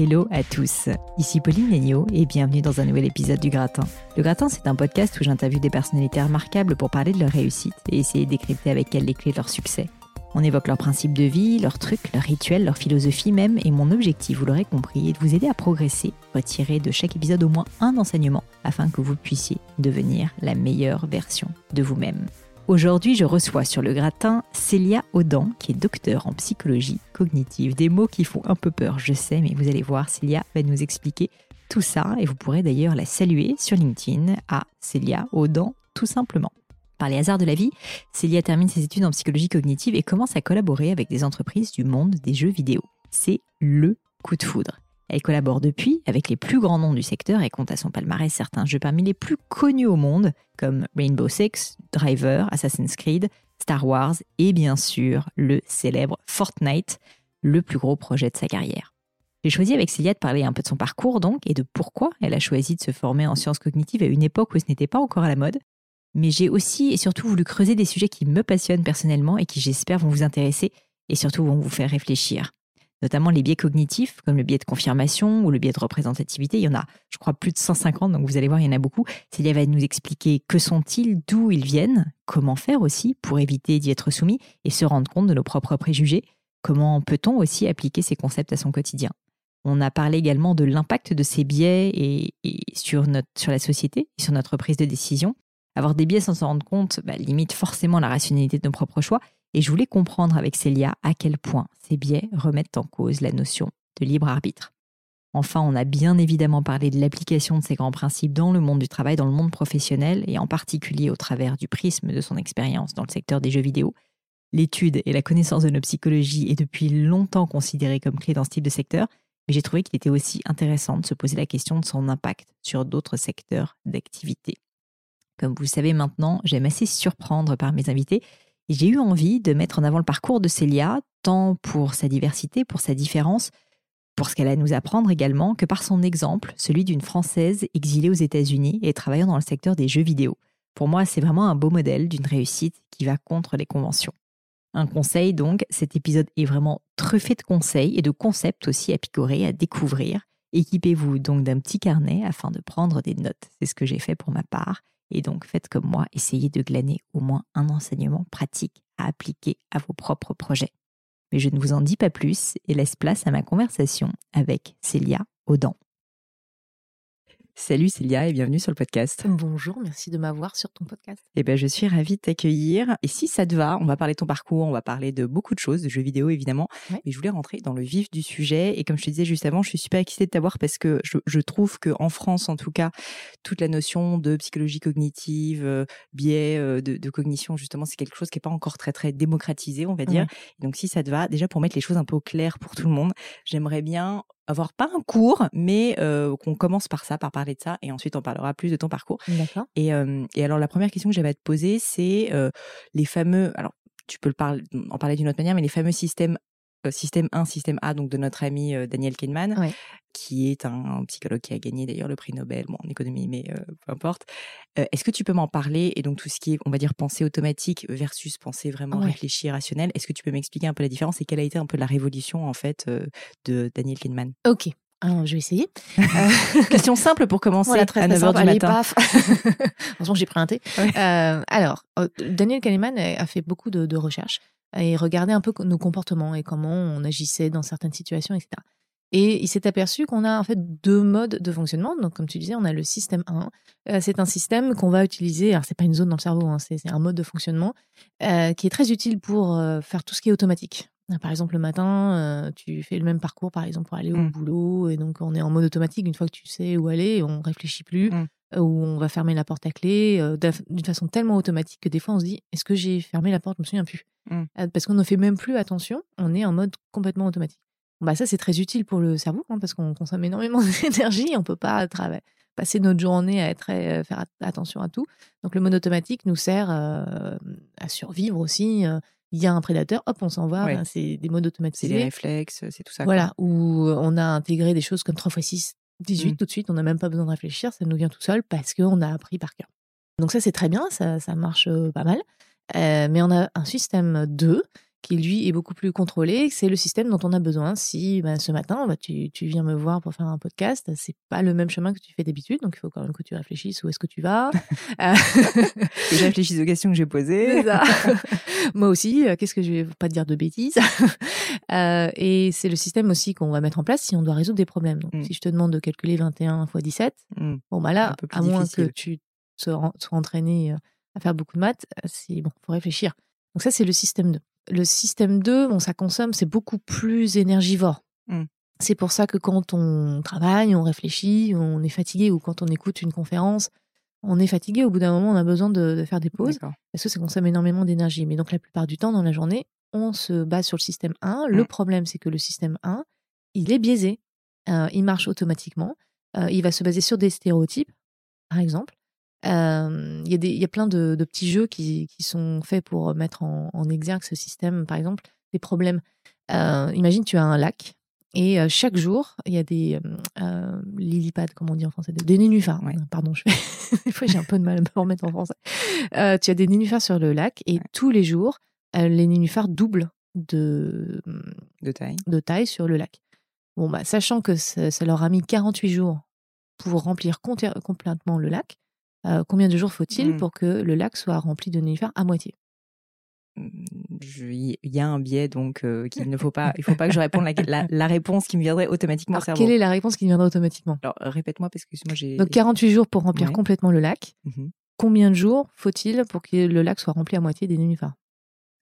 Hello à tous, ici Pauline Legnaud et bienvenue dans un nouvel épisode du Gratin. Le Gratin, c'est un podcast où j'interviewe des personnalités remarquables pour parler de leur réussite et essayer de décrypter avec elles les clés de leur succès. On évoque leurs principes de vie, leurs trucs, leurs rituels, leur philosophie même, et mon objectif, vous l'aurez compris, est de vous aider à progresser, retirer de chaque épisode au moins un enseignement afin que vous puissiez devenir la meilleure version de vous-même. Aujourd'hui, je reçois sur le gratin Célia Audan, qui est docteur en psychologie cognitive. Des mots qui font un peu peur, je sais, mais vous allez voir, Célia va nous expliquer tout ça et vous pourrez d'ailleurs la saluer sur LinkedIn à Célia Audan, tout simplement. Par les hasards de la vie, Célia termine ses études en psychologie cognitive et commence à collaborer avec des entreprises du monde des jeux vidéo. C'est le coup de foudre. Elle collabore depuis avec les plus grands noms du secteur et compte à son palmarès certains jeux parmi les plus connus au monde, comme Rainbow Six, Driver, Assassin's Creed, Star Wars et bien sûr le célèbre Fortnite, le plus gros projet de sa carrière. J'ai choisi avec Célia de parler un peu de son parcours donc et de pourquoi elle a choisi de se former en sciences cognitives à une époque où ce n'était pas encore à la mode. Mais j'ai aussi et surtout voulu creuser des sujets qui me passionnent personnellement et qui j'espère vont vous intéresser et surtout vont vous faire réfléchir notamment les biais cognitifs, comme le biais de confirmation ou le biais de représentativité. Il y en a, je crois, plus de 150, donc vous allez voir, il y en a beaucoup. Célia va nous expliquer que sont-ils, d'où ils viennent, comment faire aussi pour éviter d'y être soumis et se rendre compte de nos propres préjugés. Comment peut-on aussi appliquer ces concepts à son quotidien? On a parlé également de l'impact de ces biais sur la société et sur notre prise de décision. Avoir des biais sans s'en rendre compte bah, limite forcément la rationalité de nos propres choix et je voulais comprendre avec Célia à quel point ces biais remettent en cause la notion de libre arbitre. Enfin, on a bien évidemment parlé de l'application de ces grands principes dans le monde du travail, dans le monde professionnel, et en particulier au travers du prisme de son expérience dans le secteur des jeux vidéo. L'étude et la connaissance de nos psychologies est depuis longtemps considérée comme clé dans ce type de secteur, mais j'ai trouvé qu'il était aussi intéressant de se poser la question de son impact sur d'autres secteurs d'activité. Comme vous le savez maintenant, j'aime assez surprendre par mes invités, j'ai eu envie de mettre en avant le parcours de Célia, tant pour sa diversité, pour sa différence, pour ce qu'elle a à nous apprendre également, que par son exemple, celui d'une Française exilée aux États-Unis et travaillant dans le secteur des jeux vidéo. Pour moi, c'est vraiment un beau modèle d'une réussite qui va contre les conventions. Un conseil donc, cet épisode est vraiment truffé de conseils et de concepts aussi à picorer, à découvrir. Équipez-vous donc d'un petit carnet afin de prendre des notes. C'est ce que j'ai fait pour ma part. Et donc, faites comme moi, essayez de glaner au moins un enseignement pratique à appliquer à vos propres projets. Mais je ne vous en dis pas plus et laisse place à ma conversation avec Célia Audan. Salut Célia et bienvenue sur le podcast. Bonjour, merci de m'avoir sur ton podcast. Eh ben, je suis ravie de t'accueillir. Et si ça te va, on va parler de ton parcours, on va parler de beaucoup de choses, de jeux vidéo évidemment. Mais je voulais rentrer dans le vif du sujet. Et comme je te disais juste avant, je suis super excitée de t'avoir parce que je, je trouve qu'en France, en tout cas, toute la notion de psychologie cognitive, euh, biais euh, de, de, cognition, justement, c'est quelque chose qui n'est pas encore très, très démocratisé, on va dire. Donc, si ça te va, déjà pour mettre les choses un peu au clair pour tout le monde, j'aimerais bien avoir pas un cours, mais euh, qu'on commence par ça, par parler de ça, et ensuite on parlera plus de ton parcours. D'accord. Et, euh, et alors la première question que j'avais à te poser, c'est euh, les fameux, alors tu peux le parler, en parler d'une autre manière, mais les fameux systèmes système 1, système A, donc de notre ami euh, Daniel Kahneman, qui est un, psychologue qui a gagné d'ailleurs le prix Nobel bon, en économie, mais euh, peu importe. Est-ce que tu peux m'en parler Et donc tout ce qui est, on va dire, pensée automatique versus pensée vraiment réfléchie, rationnelle, est-ce que tu peux m'expliquer un peu la différence et quelle a été un peu la révolution en fait de Daniel Kahneman Ok. Alors, je vais essayer. Question simple pour commencer à 9h du matin. Paf. j'ai pris un thé. alors, Daniel Kahneman a fait beaucoup de, de recherches et regarder un peu nos comportements et comment on agissait dans certaines situations, etc. Et il s'est aperçu qu'on a en fait deux modes de fonctionnement. Donc, comme tu disais, on a le système 1. Euh, c'est un système qu'on va utiliser. Alors, c'est pas une zone dans le cerveau, hein, c'est un mode de fonctionnement euh, qui est très utile pour euh, faire tout ce qui est automatique. Par exemple, le matin, tu fais le même parcours, par exemple, pour aller au mmh. boulot, et donc on est en mode automatique. Une fois que tu sais où aller, on réfléchit plus. Mmh où on va fermer la porte à clé d'une façon tellement automatique que des fois on se dit est-ce que j'ai fermé la porte? Je me souviens plus. Mmh. Parce qu'on ne fait même plus attention, on est en mode complètement automatique. bah ça c'est très utile pour le cerveau hein, parce qu'on consomme énormément d'énergie, on peut pas passer notre journée à être, faire attention à tout. Donc le mode automatique nous sert à survivre aussi. Il y a un prédateur, hop, on s'en va. c'est des modes automatisés. C'est des réflexes, c'est tout ça. Voilà, où on a intégré des choses comme 3 x 6 18 mmh. tout de suite, on n'a même pas besoin de réfléchir, ça nous vient tout seul parce qu'on a appris par cœur. Donc ça, c'est très bien, ça, ça marche pas mal. mais on a un système 2 qui lui est beaucoup plus contrôlé. C'est le système dont on a besoin. Si bah, ce matin, bah, tu, tu, viens me voir pour faire un podcast, c'est pas le même chemin que tu fais d'habitude, donc il faut quand même que tu réfléchisses où est-ce que tu vas. Euh, que je réfléchisse aux questions que j'ai posées. Moi aussi, euh, qu'est-ce que je vais pas te dire de bêtises? euh, et c'est le système aussi qu'on va mettre en place si on doit résoudre des problèmes. Donc, mm. si je te demande de calculer 21 x 17, bon bah là, à moins que tu sois, sois entraîné à faire beaucoup de maths, c'est bon, faut réfléchir. Donc ça, c'est le système 2. Le système 2, bon, ça consomme, c'est beaucoup plus énergivore. Mmh. C'est pour ça que quand on travaille, on réfléchit, on est fatigué, ou quand on écoute une conférence, on est fatigué. Au bout d'un moment, on a besoin de, faire des pauses parce que ça consomme énormément d'énergie. Mais donc la plupart du temps, dans la journée, on se base sur le système 1. Le problème, c'est que le système 1, il est biaisé. Euh, il marche automatiquement. Euh, il va se baser sur des stéréotypes, par exemple. Il y, y, a plein de, de petits jeux qui, qui, sont faits pour mettre en, en, exergue ce système. Par exemple, des problèmes. Euh, imagine, tu as un lac et chaque jour, il y a des euh, lilypads, comme on dit en français, des nénuphars. Pardon, je des fois j'ai un peu de mal à me remettre en français. Euh, tu as des nénuphars sur le lac et tous les jours, les nénuphars doublent de, de, taille. de taille sur le lac. Bon, bah, sachant que ça, ça leur a mis 48 jours pour remplir complètement le lac, euh, combien de jours faut-il mmh. pour que le lac soit rempli de nénuphars à moitié? Mmh, il y a un biais donc euh, qu'il ne faut pas il faut pas que je réponde la, la, réponse qui me viendrait automatiquement cerveau. quelle est la réponse qui me viendrait automatiquement? Alors répète-moi parce que moi j'ai donc 48 jours pour remplir complètement le lac. Mmh combien de jours faut-il pour que le lac soit rempli à moitié des nénuphars?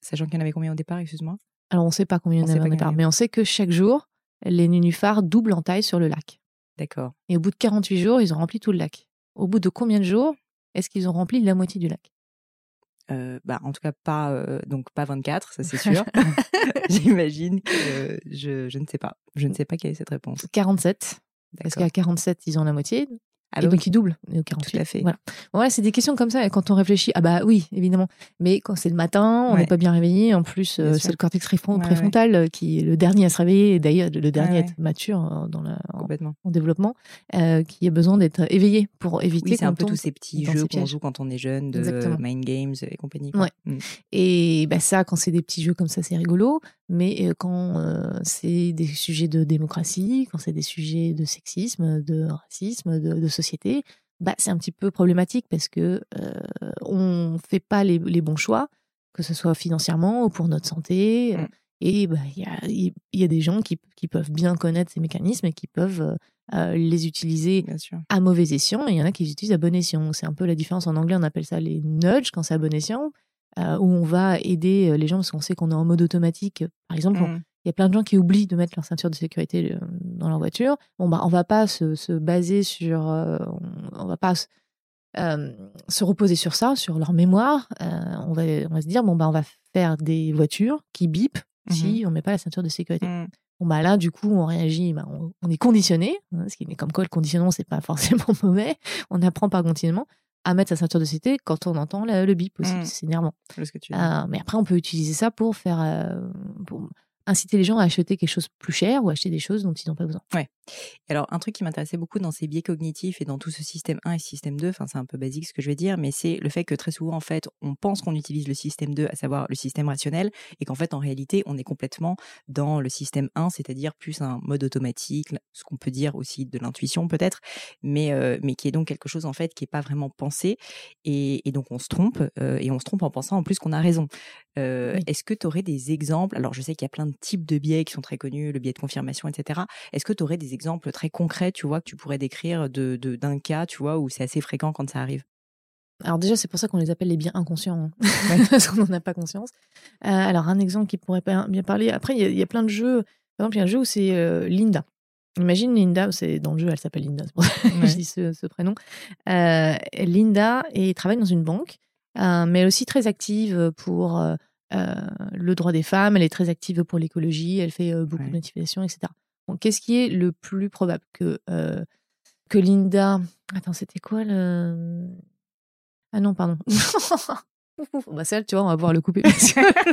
Sachant qu'il y en avait combien au départ excuse-moi? Alors on ne sait pas combien il y en avait au départ mais on sait que chaque jour les nénuphars doublent en taille sur le lac. D'accord. Et au bout de 48 jours ils ont rempli tout le lac au bout de combien de jours est-ce qu'ils ont rempli la moitié du lac? Euh, bah, en tout cas pas euh, donc pas 24 ça c'est sûr. J'imagine que je, je ne sais pas. Je ne sais pas quelle est cette réponse. 47 parce qu'à 47 ils ont la moitié ah et donc il double au 48. Tout à fait. Voilà. Ouais, c'est des questions comme ça. Et quand on réfléchit, ah bah oui, évidemment. Mais quand c'est le matin, on n'est pas bien réveillé. En plus, euh, c'est le cortex préfrontal euh, qui est le dernier à se réveiller. D'ailleurs, le dernier à être mature euh, dans la, en, développement, qui a besoin d'être éveillé pour éviter. Oui, c'est un peu tous ces petits jeux qu'on joue quand on est jeune, de mind games et compagnie. Ouais. Mm. Et bah ça, quand c'est des petits jeux comme ça, c'est rigolo. Mais quand c'est des sujets de démocratie, quand c'est des sujets de sexisme, de racisme, de, de société, bah, c'est un petit peu problématique parce que euh, on fait pas les, les, bons choix, que ce soit financièrement ou pour notre santé. Mmh. Et bah, il y, a, y, a, des gens qui, qui, peuvent bien connaître ces mécanismes et qui peuvent euh, les utiliser à mauvais escient. Et il y en a qui les utilisent à bon escient. C'est un peu la différence. En anglais, on appelle ça les nudges quand c'est à bon escient, euh, où on va aider les gens parce qu'on sait qu'on est en mode automatique. Par exemple, mmh. Il y a plein de gens qui oublient de mettre leur ceinture de sécurité euh, dans leur voiture. Bon, bah, on va pas se, se baser sur, euh, on, va pas euh, se reposer sur ça, sur leur mémoire. on, va, on va se dire, bon, bah, on va faire des voitures qui bipent si mmh on met pas la ceinture de sécurité. Mmh. Bon, bah là, du coup, on réagit, bah, on, est conditionné, hein, ce qui est comme quoi le conditionnement, c'est pas forcément mauvais. On apprend par continuellement à mettre sa ceinture de sécurité quand on entend le, bip aussi. Mmh. C'est énervant. mais après, on peut utiliser ça pour faire, pour inciter les gens à acheter quelque chose plus cher ou acheter des choses dont ils n'ont pas besoin. Ouais. Alors, un truc qui m'intéressait beaucoup dans ces biais cognitifs et dans tout ce système 1 et système 2, enfin, c'est un peu basique ce que je vais dire, mais c'est le fait que très souvent, en fait, on pense qu'on utilise le système 2, à savoir le système rationnel, et qu'en fait, en réalité, on est complètement dans le système 1, c'est-à-dire plus un mode automatique, ce qu'on peut dire aussi de l'intuition peut-être, mais, euh, mais qui est donc quelque chose, en fait, qui n'est pas vraiment pensé, et, donc on se trompe, euh, et on se trompe en pensant en plus qu'on a raison. Euh, est-ce que tu aurais des exemples Alors, je sais qu'il y a plein de types de biais qui sont très connus, le biais de confirmation, etc. Est-ce que tu aurais des exemples très concrets, tu vois, que tu pourrais décrire de, d'un cas, tu vois, où c'est assez fréquent quand ça arrive? Alors déjà, c'est pour ça qu'on les appelle les biens inconscients, hein. parce qu'on n'en a pas conscience. Euh, alors un exemple qui pourrait bien parler. Après, il y, a plein de jeux. Par exemple, il y a un jeu où c'est euh, Linda. Imagine Linda, c'est dans le jeu, elle s'appelle Linda, c'est pour ça que je dis ce, prénom. Linda et travaille dans une banque, mais elle est aussi très active pour euh, le droit des femmes, elle est très active pour l'écologie, elle fait euh, beaucoup de notifications, etc. qu'est-ce qui est le plus probable que, euh, que Linda. Attends, c'était quoi le. Ah non, pardon. bah celle, tu vois, on va pouvoir le couper.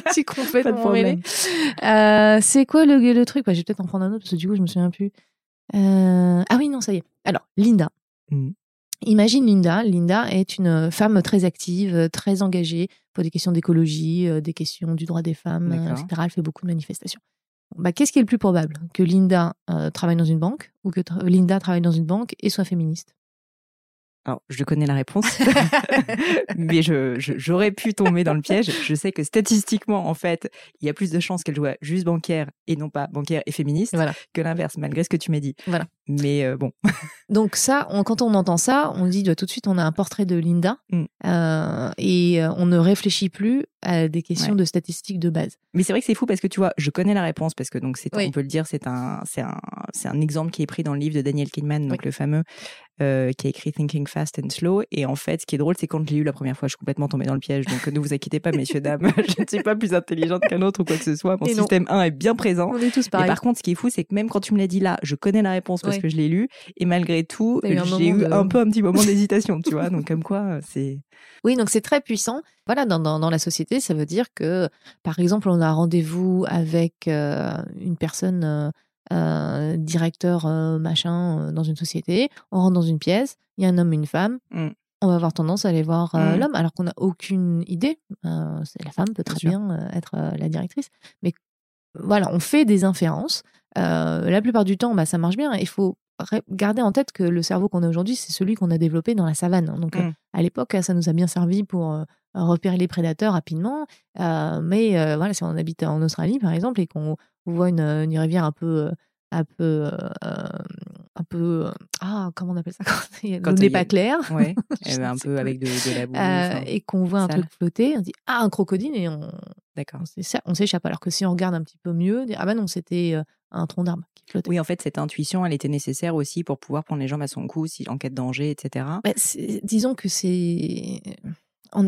C'est complètement euh, c'est quoi le, le truc? Bah, Je vais peut-être en prendre un autre parce que du coup, je me souviens plus. ah oui, non, ça y est. Alors, Linda. Mmh. Imagine Linda. Linda est une femme très active, très engagée pour des questions d'écologie, des questions du droit des femmes, etc. Elle fait beaucoup de manifestations. Bah, Qu'est-ce qui est le plus probable? Que Linda travaille dans une banque ou que Linda travaille dans une banque et soit féministe? Alors, je connais la réponse, mais je, j'aurais pu tomber dans le piège. Je sais que statistiquement, en fait, il y a plus de chances qu'elle soit juste bancaire et non pas bancaire et féministe que l'inverse, malgré ce que tu m'as dit. Voilà. Mais euh, bon. Donc ça, quand on entend ça, on dit tout de suite, on a un portrait de Linda mm. euh, et euh, on ne réfléchit plus à des questions de statistiques de base. Mais c'est vrai que c'est fou parce que tu vois, je connais la réponse parce que donc c'est, on peut le dire, c'est un, c'est un, c'est un exemple qui est pris dans le livre de Daniel Kahneman, donc le fameux euh, qui a écrit Thinking Fast and Slow. Et en fait, ce qui est drôle, c'est quand je l'ai lu la première fois, je suis complètement tombée dans le piège. Donc ne vous inquiétez pas, messieurs, dames, je ne suis pas plus intelligente qu'un autre ou quoi que ce soit. Mon système 1 est bien présent. On est tous pareils. Et par contre, ce qui est fou, c'est que même quand tu me l'as dit là, je connais la réponse parce que je l'ai lu. Et malgré tout, j'ai eu un peu un petit moment d'hésitation, tu vois. Donc comme quoi, euh, c'est... Oui, donc c'est très puissant. Voilà, dans, dans, la société, ça veut dire que, par exemple, on a rendez-vous avec euh, une personne euh, directeur euh, machin euh, dans une société, on rentre dans une pièce, il y a un homme et une femme, mmh. on va avoir tendance à aller voir mmh. l'homme alors qu'on n'a aucune idée. la femme peut très bien, être la directrice, mais voilà, on fait des inférences. la plupart du temps, bah, ça marche bien. Il faut garder en tête que le cerveau qu'on a aujourd'hui, c'est celui qu'on a développé dans la savane. Donc, mmh. à l'époque, ça nous a bien servi pour repérer les prédateurs rapidement. mais voilà, si on habite en Australie, par exemple, et qu'on voit une, une rivière un peu un peu un peu ah comment on appelle ça? Quand l'eau n'est pas clair. ouais un peu avec de, la boue et qu'on voit un truc flotter on dit ah un crocodile et on d'accord. on s'échappe. Alors que si on regarde un petit peu mieux ah bah non c'était un tronc d'arbre qui flottait. Oui en fait cette intuition elle était nécessaire aussi pour pouvoir prendre les jambes à son cou si en cas de danger etc bah, disons que c'est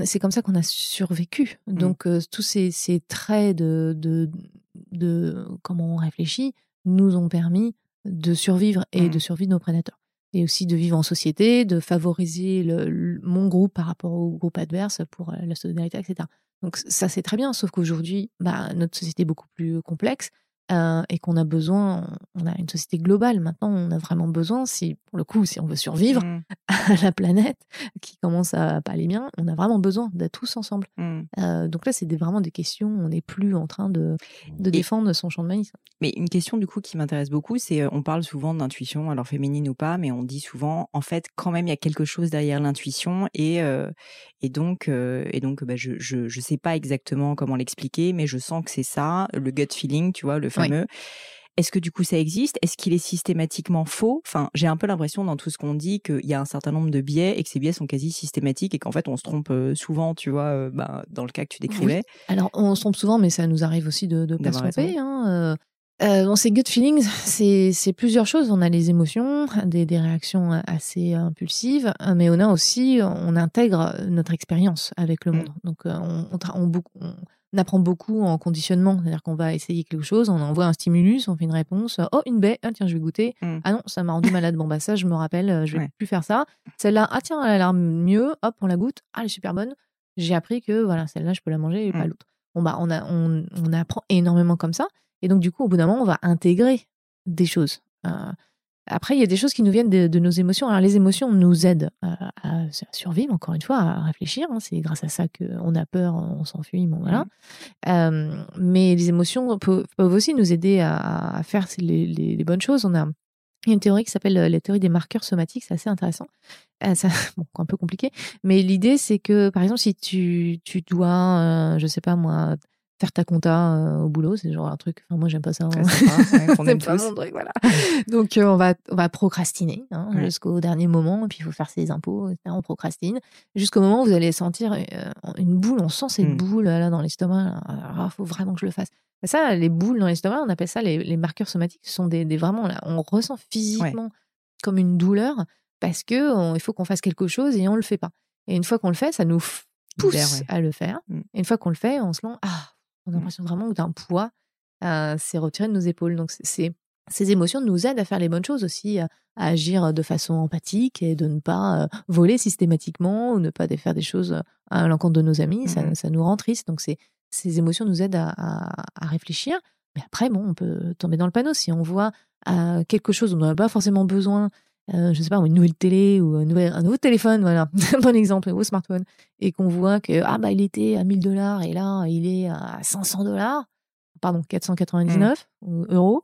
c'est comme ça qu'on a survécu. Mmh. Donc, tous ces, traits de, de, de, comment on réfléchit nous ont permis de survivre et de mmh. survivre nos prédateurs. Et aussi de vivre en société, de favoriser le, mon groupe par rapport au groupe adverse pour la solidarité, etc. Donc ça, c'est très bien, sauf qu'aujourd'hui, bah, notre société est beaucoup plus complexe. Euh, et qu'on a besoin, on a une société globale maintenant, on a vraiment besoin, si pour le coup, si on veut survivre mmh. à la planète qui commence à pas aller bien, on a vraiment besoin d'être tous ensemble. Mmh. Euh, donc là, c'est vraiment des questions, on n'est plus en train de, de défendre son champ de maïs. Mais une question du coup qui m'intéresse beaucoup, c'est euh, on parle souvent d'intuition, alors féminine ou pas, mais on dit souvent, en fait, quand même, il y a quelque chose derrière l'intuition et, et donc, et donc bah, je, je, je sais pas exactement comment l'expliquer, mais je sens que c'est ça, le gut feeling, tu vois, le fameux. Est-ce que du coup ça existe? Est-ce qu'il est systématiquement faux? Enfin, j'ai un peu l'impression dans tout ce qu'on dit qu'il y a un certain nombre de biais et que ces biais sont quasi systématiques et qu'en fait on se trompe euh, souvent, tu vois, euh, bah, dans le cas que tu décrivais. Alors on se trompe souvent, mais ça nous arrive aussi de ne pas se tromper. Hein, euh, bon, ces gut feelings, c'est plusieurs choses. On a les émotions, des, des, réactions assez impulsives, mais on a aussi, on intègre notre expérience avec le mmh. monde. Donc, on, on, on, on, on apprend beaucoup en conditionnement, c'est-à-dire qu'on va essayer quelque chose, on envoie un stimulus, on fait une réponse, oh une baie, ah, tiens je vais goûter, mmh. ah non ça m'a rendu malade, bon bah ça je me rappelle, euh, je vais plus faire ça. Celle-là, ah tiens elle a l'air mieux, hop on la goûte, ah elle est super bonne. J'ai appris que voilà celle-là je peux la manger et pas mmh. l'autre. Bon bah on a on, on, apprend énormément comme ça et donc du coup au bout d'un moment on va intégrer des choses. Euh, après, il y a des choses qui nous viennent de, nos émotions. Alors, les émotions nous aident à, survivre, encore une fois, à réfléchir. Hein. C'est grâce à ça qu'on a peur, on s'enfuit. Bon, voilà. Mmh. Euh, mais les émotions peuvent, aussi nous aider à, faire les, bonnes choses. On a une théorie qui s'appelle la théorie des marqueurs somatiques. C'est assez intéressant. Euh, c'est bon, un peu compliqué. Mais l'idée, c'est que, par exemple, si tu, tu dois, euh, je sais pas moi, faire ta compta euh, au boulot, c'est genre un truc. Enfin, moi, j'aime pas ça. Hein. c'est pas mon truc, voilà. Donc, euh, on va on va procrastiner hein, jusqu'au dernier moment. Et puis, il faut faire ses impôts. On procrastine jusqu'au moment où vous allez sentir euh, une boule. On sent cette mmh. boule là dans l'estomac. Il faut vraiment que je le fasse. Et ça, les boules dans l'estomac, on appelle ça les, les, marqueurs somatiques. Ce sont des, des vraiment là, on ressent physiquement comme une douleur parce que il faut qu'on fasse quelque chose et on le fait pas. Et une fois qu'on le fait, ça nous pousse à le faire. Mmh. Et une fois qu'on le fait, on se lance ah on a mmh. l'impression vraiment d'un poids euh, s'est retiré de nos épaules. Donc, c'est, ces émotions nous aident à faire les bonnes choses aussi, à, agir de façon empathique et de ne pas euh, voler systématiquement ou ne pas faire des choses à l'encontre de nos amis. Ça, mmh ça, nous rend triste. Donc, ces émotions nous aident à, réfléchir. Mais après, bon, on peut tomber dans le panneau si on voit euh, quelque chose dont on n'a pas forcément besoin euh, je sais pas, une nouvelle télé ou un, nouvel, un nouveau téléphone, voilà, bon exemple, un nouveau smartphone, et qu'on voit que ah bah il était à 1000 dollars et là il est à 500 dollars, pardon 499 Mmh. euros,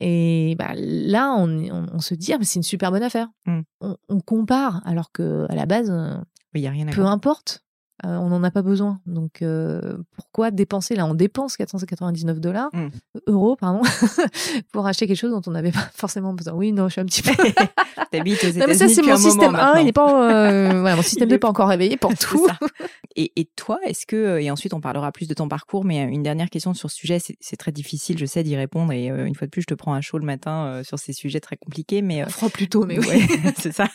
et bah là on, on, on se dit ah, c'est une super bonne affaire. Mmh. On, on compare alors que à la base, euh, Il y a rien à peu voir. importe, euh, on n'en a pas besoin. Donc euh, pourquoi dépenser? Là On dépense 499 dollars, Mm. euros pardon, pour acheter quelque chose dont on n'avait pas forcément besoin. Oui, non, je suis un petit peu. T'habites aux non, mais États-Unis ça c'est depuis mon un système 1, il n'est pas, euh, voilà, mon système Il 2 est- n'est pas encore réveillé pour tout. Et, et toi, est-ce que, et ensuite on parlera plus de ton parcours, mais euh, une dernière question sur ce sujet, c'est très difficile, je sais, d'y répondre, et euh, une fois de plus, je te prends à chaud le matin euh, sur ces sujets très compliqués, mais... euh, On fera plus tôt, mais oui. Ouais, c'est ça.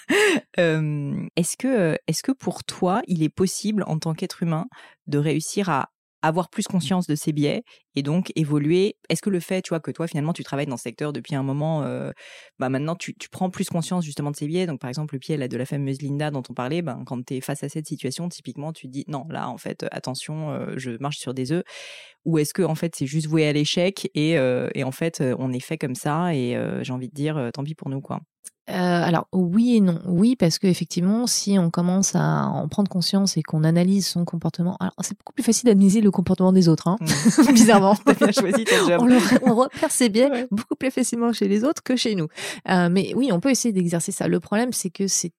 Euh, est-ce que, euh, est-ce que pour toi, il est possible en tant qu'être humain de réussir à avoir plus conscience de ses biais et donc évoluer Est-ce que le fait, tu vois, que toi finalement tu travailles dans ce secteur depuis un moment, euh, bah maintenant tu, prends plus conscience justement de ses biais? Donc par exemple le pied là, de la fameuse Linda dont on parlait, ben, quand tu es face à cette situation, typiquement tu te dis non là en fait attention, euh, je marche sur des œufs. Ou est-ce que en fait c'est juste voué à l'échec et, euh, et en fait on est fait comme ça et j'ai envie de dire tant pis pour nous quoi? Euh, alors oui et non. Oui parce que effectivement, si on commence à en prendre conscience et qu'on analyse son comportement, alors c'est beaucoup plus facile d'analyser le comportement des autres, hein, bizarrement. T'as bien choisi ton job. on, le- on repère ses biais Ouais. beaucoup plus facilement chez les autres que chez nous. Euh, mais oui, on peut essayer d'exercer ça. Le problème, c'est que c'est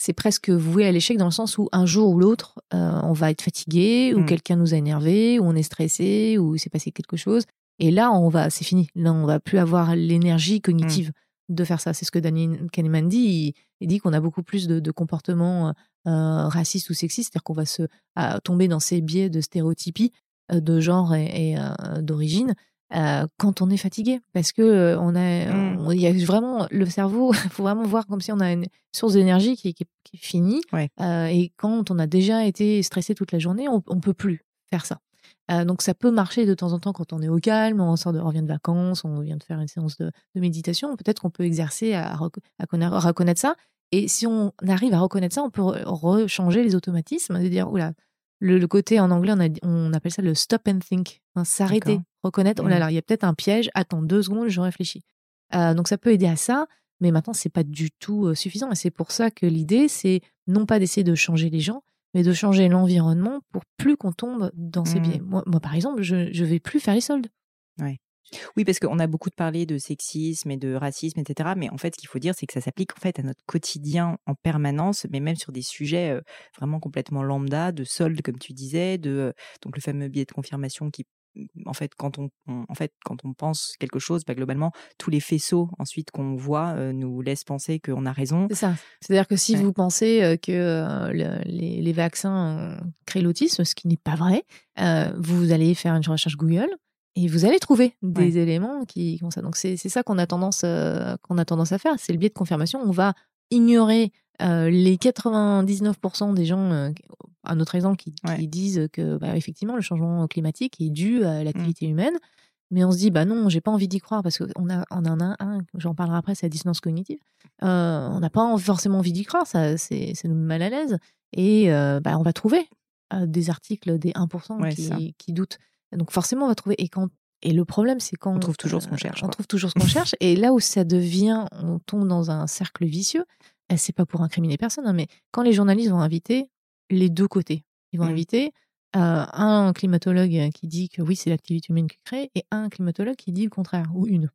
c'est presque voué à l'échec dans le sens où un jour ou l'autre, euh, on va être fatigué, ou Mm. quelqu'un nous a énervé, ou on est stressé, ou s'est passé quelque chose. Et là, on va, c'est fini. Là, on va plus avoir l'énergie cognitive de faire ça. C'est ce que Daniel Kahneman dit. Il, il dit qu'on a beaucoup plus de, de comportements euh, racistes ou sexistes, c'est-à-dire qu'on va se à tomber dans ces biais de stéréotypie euh, de genre et, et, euh, d'origine euh, quand on est fatigué, parce que euh, on a, Mm. il y a vraiment le cerveau. Il faut vraiment voir comme si on a une source d'énergie qui, qui, qui est finie. Ouais. Euh, et quand on a déjà été stressé toute la journée, on, on peut plus faire ça. Euh, donc ça peut marcher de temps en temps quand on est au calme, on, sort de, on revient de vacances, on vient de faire une séance de, de méditation. Peut-être qu'on peut exercer à, reco- à connaître, à reconnaître ça. Et si on arrive à reconnaître ça, on peut re- rechanger les automatismes, de dire, oula, le, le côté en anglais, on, a dit- on appelle ça le stop and think, hein, s'arrêter, reconnaître, oh là Mm. là, il y a peut-être un piège, attends deux secondes, je réfléchis. Euh, donc ça peut aider à ça, mais maintenant, c'est pas du tout euh, suffisant. Et c'est pour ça que l'idée, c'est non pas d'essayer de changer les gens, mais de changer l'environnement pour plus qu'on tombe dans ces Mm. biais. Moi, moi, par exemple, je, je vais plus faire les soldes. Oui, parce qu'on a beaucoup de parlé de sexisme et de racisme, etc. Mais en fait, ce qu'il faut dire, c'est que ça s'applique en fait à notre quotidien en permanence, mais même sur des sujets euh, vraiment complètement lambda, de solde, comme tu disais, de euh, donc le fameux biais de confirmation qui en fait, quand on, on- en fait, quand on pense quelque chose, bah, globalement, tous les faisceaux ensuite qu'on voit euh, nous laissent penser qu'on a raison. C'est ça. C'est-à-dire que si Ouais. vous pensez euh, que euh, le- les, les vaccins créent l'autisme, ce qui n'est pas vrai, vous allez faire une recherche Google et vous allez trouver des éléments qui font ça. Donc c'est ça qu'on a tendance qu'on a tendance à faire. C'est le biais de confirmation. On va ignorer euh, les 99% des gens, euh, un autre exemple, qui, disent que bah, effectivement le changement climatique est dû à l'activité humaine. Mais on se dit, bah non, j'ai pas envie d'y croire parce qu'on a, on en a un, j'en parlerai après, c'est la dissonance cognitive. Euh, on n'a pas en- forcément envie d'y croire, ça, c'est, nous met mal à l'aise. Et euh, bah, on va trouver euh, des articles des 1% Ouais, c'est ça. qui, qui doutent. Donc forcément, on va trouver. Et, quand, et le problème, c'est quand. On trouve toujours ce qu'on euh, cherche, On quoi. trouve toujours ce qu'on cherche. Et là où ça devient, on tombe dans un cercle vicieux, euh, c'est pas pour incriminer personne, hein, mais quand les journalistes vont inviter les deux côtés, ils vont Mm. inviter euh, un climatologue qui dit que oui, c'est l'activité humaine qui crée, et un climatologue qui dit le contraire, ou une.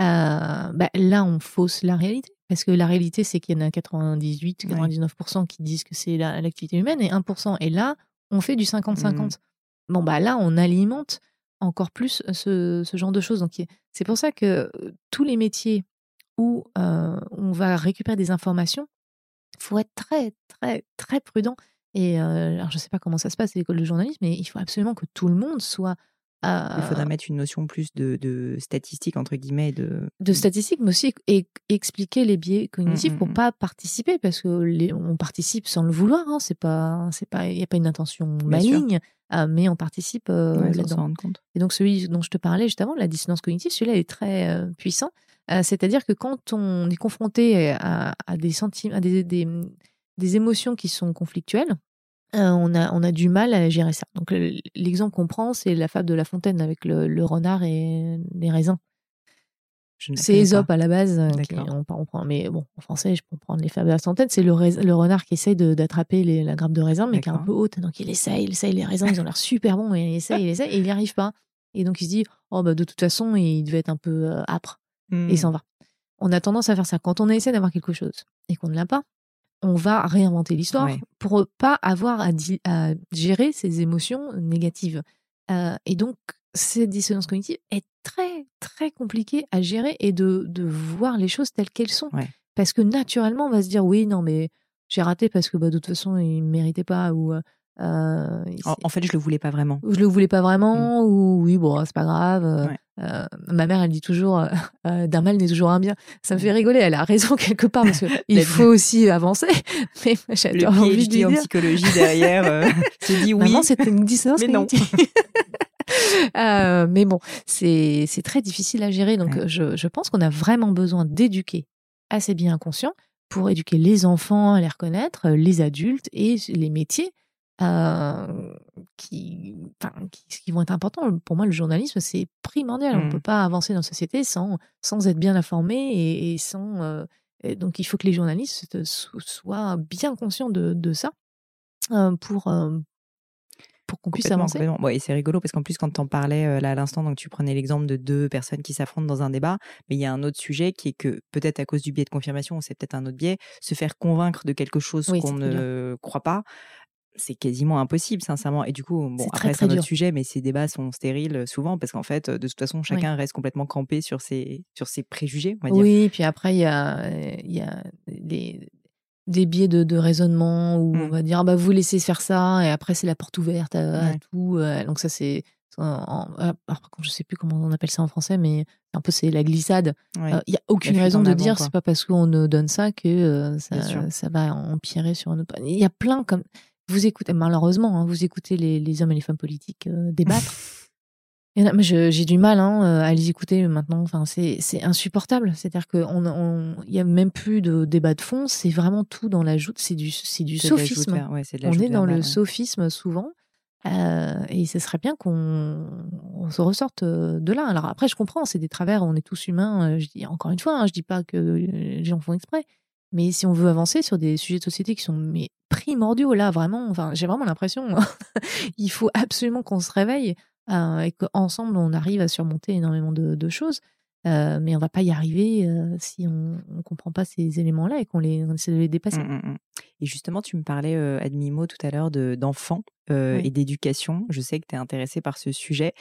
Euh, bah, là, on fausse la réalité. Parce que la réalité, c'est qu'il y en a 98, 99% qui disent que c'est la- l'activité humaine et 1%. Et là, on fait du 50-50. Bon, bah là, on alimente encore plus ce, ce genre de choses. Donc, c'est pour ça que euh, tous les métiers où euh, on va récupérer des informations, il faut être très, très, très prudent. Et euh, alors, je ne sais pas comment ça se passe à l'école de journalisme, mais il faut absolument que tout le monde soit. euh, Il faudrait mettre une notion plus de, de statistique, entre guillemets, de... de statistiques, mais aussi expliquer les biais cognitifs Mm, mm, pour mm. pas participer, parce que les- on participe sans le vouloir. Hein, c'est pas, c'est pas, il n'y a pas une intention maligne, euh, mais on participe euh, Ouais, là-dedans. Et donc celui dont je te parlais juste avant, la dissonance cognitive, celui-là est très euh, puissant. Euh, C'est-à-dire que quand on est confronté à, à des sentiments, à des, des, des émotions qui sont conflictuelles, euh, on, a, on a du mal à gérer ça. Donc le- l'exemple qu'on prend, c'est la fable de La Fontaine avec le, le renard et les raisins. C'est Aesop à la base. on, prend, mais bon, en français, je peux prendre les fables de la centaine. C'est le, le, renard qui essaye d'attraper la grappe de raisin, mais qui est un peu haute. Donc il essaye, il essaye. Les raisins, ils ont l'air super bons. Et il essaye, il essaye, et il n'y arrive pas. Et donc il se dit, oh, bah, de toute façon, il devait être un peu âpre. Et il s'en mmh. va. On a tendance à faire ça. Quand on essaie d'avoir quelque chose et qu'on ne l'a pas, on va réinventer l'histoire pour pas avoir à, à, gérer ses émotions négatives. et donc, cette dissonance cognitive est très, très compliquée à gérer et de, de voir les choses telles qu'elles sont. Parce que naturellement, on va se dire, oui, non, mais j'ai raté parce que bah, de toute façon, il ne méritait pas. Ou, euh, en, fait, je le voulais pas vraiment. Je le voulais pas vraiment, mmh. ou oui, bon, c'est pas grave. Euh, euh, ma mère, elle dit toujours d'un mal n'est toujours un bien. Ça me fait rigoler. Elle a raison quelque part parce qu'il faut aussi avancer. Mais j'adore envie de en psychologie derrière se dit oui. Maman, c'était une dissonance. Mais non. mais bon, c'est c'est très difficile à gérer. Donc, je, je pense qu'on a vraiment besoin d'éduquer assez bien inconscient pour éduquer les enfants à les reconnaître, les adultes et les métiers euh, qui, qui, vont être importants. Pour moi, le journalisme, c'est primordial. On ne peut mmh. pas avancer dans la société sans, sans être bien informé et, sans. Euh, donc, il faut que les journalistes soient bien conscients de, de ça euh, pour, pour qu'on puisse avancer. Ouais, et c'est rigolo parce qu'en plus, quand tu en parlais là à l'instant, donc tu prenais l'exemple de deux personnes qui s'affrontent dans un débat, mais il y a un autre sujet qui est que peut-être à cause du biais de confirmation, c'est peut-être un autre biais, se faire convaincre de quelque chose qu'on ne croit pas c'est quasiment impossible, sincèrement. Et du coup, bon, après, c'est un autre sujet, mais ces débats sont stériles souvent parce qu'en fait, de toute façon, chacun reste complètement campé sur ses, sur ses préjugés, on va dire. Oui, puis après, il y a, y a des, des biais de, de raisonnement où on mmh. va dire, ah bah, vous laissez faire ça, et après, c'est la porte ouverte à, tout. donc, ça, c'est. Alors, par contre, je sais plus comment on appelle ça en français, mais un peu c'est la glissade. Il n'y a aucune raison de dire c'est pas parce qu'on ne donne ça que ça, ça, va empirer sur un autre. Il y a plein comme vous écoutez, malheureusement, hein, vous écoutez les, hommes et les femmes politiques euh, débattre. j'ai du mal hein, euh, à les écouter maintenant. Enfin, c'est insupportable. C'est-à-dire qu'il n'y a même plus de débat de fond. C'est vraiment tout dans la joute. C'est du, du sophisme. on est dans le sophisme souvent. Euh, et ce serait bien qu'on se ressorte de là. Alors après, je comprends, c'est des travers, on est tous humains. Je dis encore une fois, hein, je dis pas que les gens font exprès, mais si on veut avancer sur des sujets de société qui sont mais, primordiaux, là, vraiment, enfin, j'ai vraiment l'impression, il faut absolument qu'on se réveille euh, et qu'ensemble, on arrive à surmonter énormément de, choses. Euh, mais on va pas y arriver euh, si on ne comprend pas ces éléments-là et qu'on les, essaie de les dépasser. Mmh, mmh, mmh. Et justement, tu me parlais, euh, Admimo, tout à l'heure d'enfants euh, et d'éducation. Je sais que tu es intéressée par ce sujet.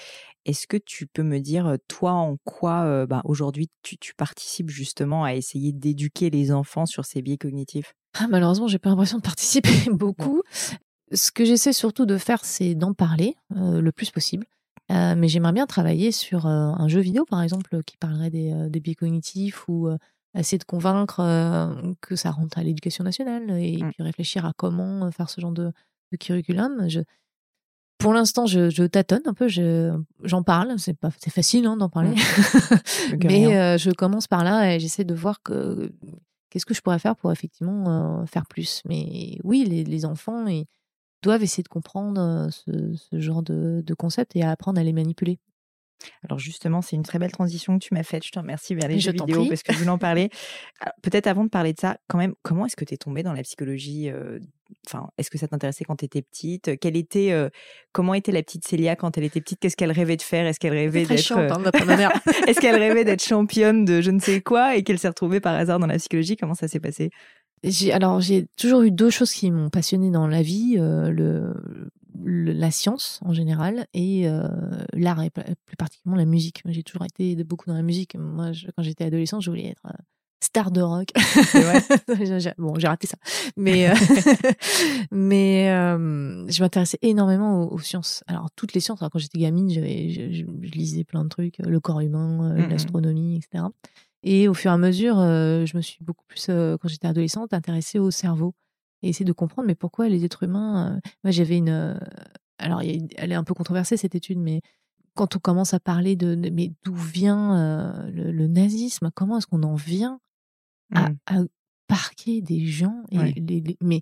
Est-ce que tu peux me dire, toi, en quoi bah, aujourd'hui tu, participes justement à essayer d'éduquer les enfants sur ces biais cognitifs? Ah, Malheureusement, j'ai pas l'impression de participer beaucoup. Ce que j'essaie surtout de faire, c'est d'en parler le plus possible. Mais j'aimerais bien travailler sur un jeu vidéo, par exemple, qui parlerait des, des biais cognitifs ou essayer de convaincre que ça rentre à l'éducation nationale et mmh. puis réfléchir à comment faire ce genre de, curriculum. Je, pour l'instant, je, tâtonne un peu, j'en parle, c'est pas c'est facile hein, d'en parler, mmh. mais je commence par là et j'essaie de voir que qu'est-ce que je pourrais faire pour effectivement faire plus. Mais oui, les, enfants doivent essayer de comprendre ce, genre de, de concept et apprendre à les manipuler. Alors justement, c'est une très belle transition que tu m'as faite. Je te remercie vers les jeux vidéo parce que je voulais en parler. Peut-être avant de parler de ça, quand même, comment est-ce que tu es tombée dans la psychologie Enfin, est-ce que ça t'intéressait quand tu étais petite? Quelle était, euh, comment était la petite Célia quand elle était petite? Qu'est-ce qu'elle rêvait de faire? Est-ce qu'elle rêvait d'être, hein, est-ce qu'elle rêvait d'être championne de je ne sais quoi et qu'elle s'est retrouvée par hasard dans la psychologie? Comment ça s'est passé? Alors j'ai toujours eu deux choses qui m'ont passionnée dans la vie le la science en général et euh, l'art et plus particulièrement la musique. J'ai toujours été beaucoup dans la musique. Moi, quand j'étais adolescente, je voulais être euh, star de rock. bon, j'ai raté ça. Mais, euh, mais je m'intéressais énormément aux, sciences. Alors, toutes les sciences. quand j'étais gamine, je, je, lisais plein de trucs, le corps humain, mmh l'astronomie, etc. Et au fur et à mesure, je me suis beaucoup plus, quand j'étais adolescente, intéressée au cerveau et essayer de comprendre mais pourquoi les êtres humains. Euh, moi, j'avais une. Euh, alors, elle est un peu controversée cette étude, mais quand on commence à parler de, mais d'où vient euh, le, nazisme, comment est-ce qu'on en vient à, mmh. parquer des gens et les, mais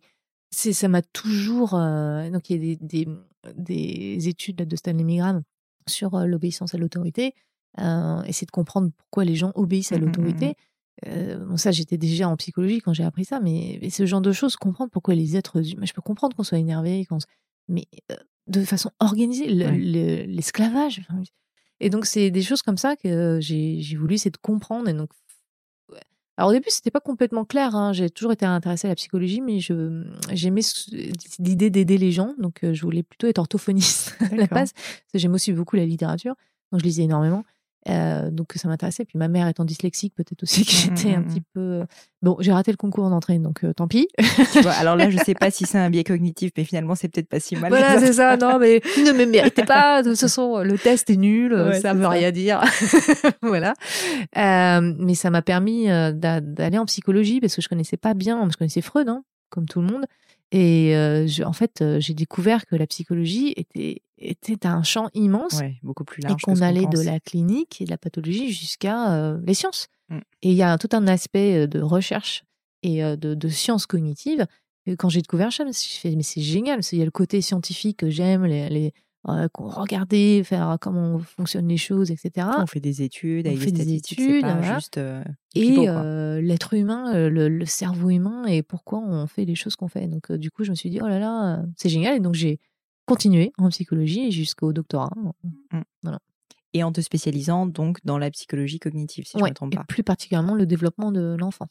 c'est ça m'a toujours donc il y a des, des, des études de Stanley Milgram sur l'obéissance à l'autorité essayer de comprendre pourquoi les gens obéissent à Mmh, mmh, mmh, l'autorité. Euh, bon, ça, j'étais déjà en psychologie quand j'ai appris ça, mais, mais ce genre de choses, comprendre pourquoi les êtres humains, je peux comprendre qu'on soit énervé, qu'on mais euh, de façon organisée, le- Ouais. le- l'esclavage. et donc, c'est des choses comme ça que j'ai voulu essayer de comprendre. Et donc, ouais. Alors, au début, c'était pas complètement clair. hein. J'ai toujours été intéressée à la psychologie, mais je j'aimais l'idée d'aider les gens. Donc, je voulais plutôt être orthophoniste à la base. Parce que J'aime aussi beaucoup la littérature. Donc, je lisais énormément. Euh, donc ça m'intéressait. Puis ma mère étant dyslexique, peut-être aussi que Mmh, j'étais mmh, un mmh. petit peu. Bon, j'ai raté le concours d'entrée, donc euh, tant pis. Tu vois, alors là, je sais pas si c'est un biais cognitif, mais finalement, c'est peut-être pas si mal. voilà, c'est ça. Non, mais ne me méritez pas. De toute façon, le test est nul. Ouais, ça veut ça. rien dire. voilà. Euh, mais ça m'a permis euh, d'a- d'aller en psychologie parce que je connaissais pas bien. Je connaissais Freud, hein, comme tout le monde. Et euh, je- en fait, euh, j'ai découvert que la psychologie était était un champ immense Ouais, beaucoup plus et large. que qu'on allait de la clinique et de la pathologie jusqu'à euh, les sciences. Mm. Et il y a tout un aspect de recherche et de, de sciences cognitives. Et quand j'ai découvert ça, je me suis fait, mais c'est génial, qu'il y a le côté scientifique que j'aime, les, les, euh, qu'on- regarder, faire comment fonctionnent les choses, etc. On fait des études On fait des études, c'est pas voilà. juste. euh, Et euh, l'être humain, euh, le, le cerveau humain, et pourquoi on fait les choses qu'on fait. Donc, euh, du coup, je me suis dit, oh là là, euh, c'est génial. Et donc, j'ai continué en psychologie jusqu'au doctorat. Et en te spécialisant donc dans la psychologie cognitive, si je ne Ouais, me trompe et pas. plus particulièrement le développement de l'enfant.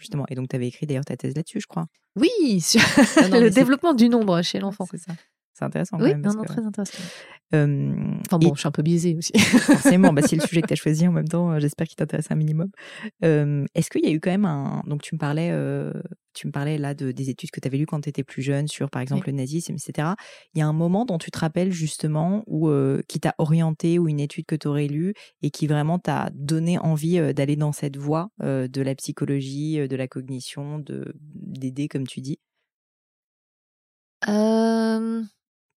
Justement. Et donc, tu avais écrit d'ailleurs ta thèse là-dessus, je crois. Oui, sur Non, non, mais le développement du nombre chez l'enfant. C'est ça. C'est intéressant quand Oui, même. non, non, que, très intéressant. euh, Enfin et bon, je suis un peu biaisée aussi. forcément, bah, c'est le sujet que tu as choisi en même temps. euh, J'espère qu'il t'intéresse un minimum. Euh, Est-ce qu'il y a eu quand même un. Donc, tu me parlais, euh, tu me parlais là de, des études que tu avais lues quand tu étais plus jeune sur, par exemple, le nazisme, etc. Il y a un moment dont tu te rappelles justement où, euh, qui t'a orienté ou une étude que tu aurais lue et qui vraiment t'a donné envie d'aller dans cette voie de la psychologie, de la cognition, de d'aider, comme tu dis? Euh,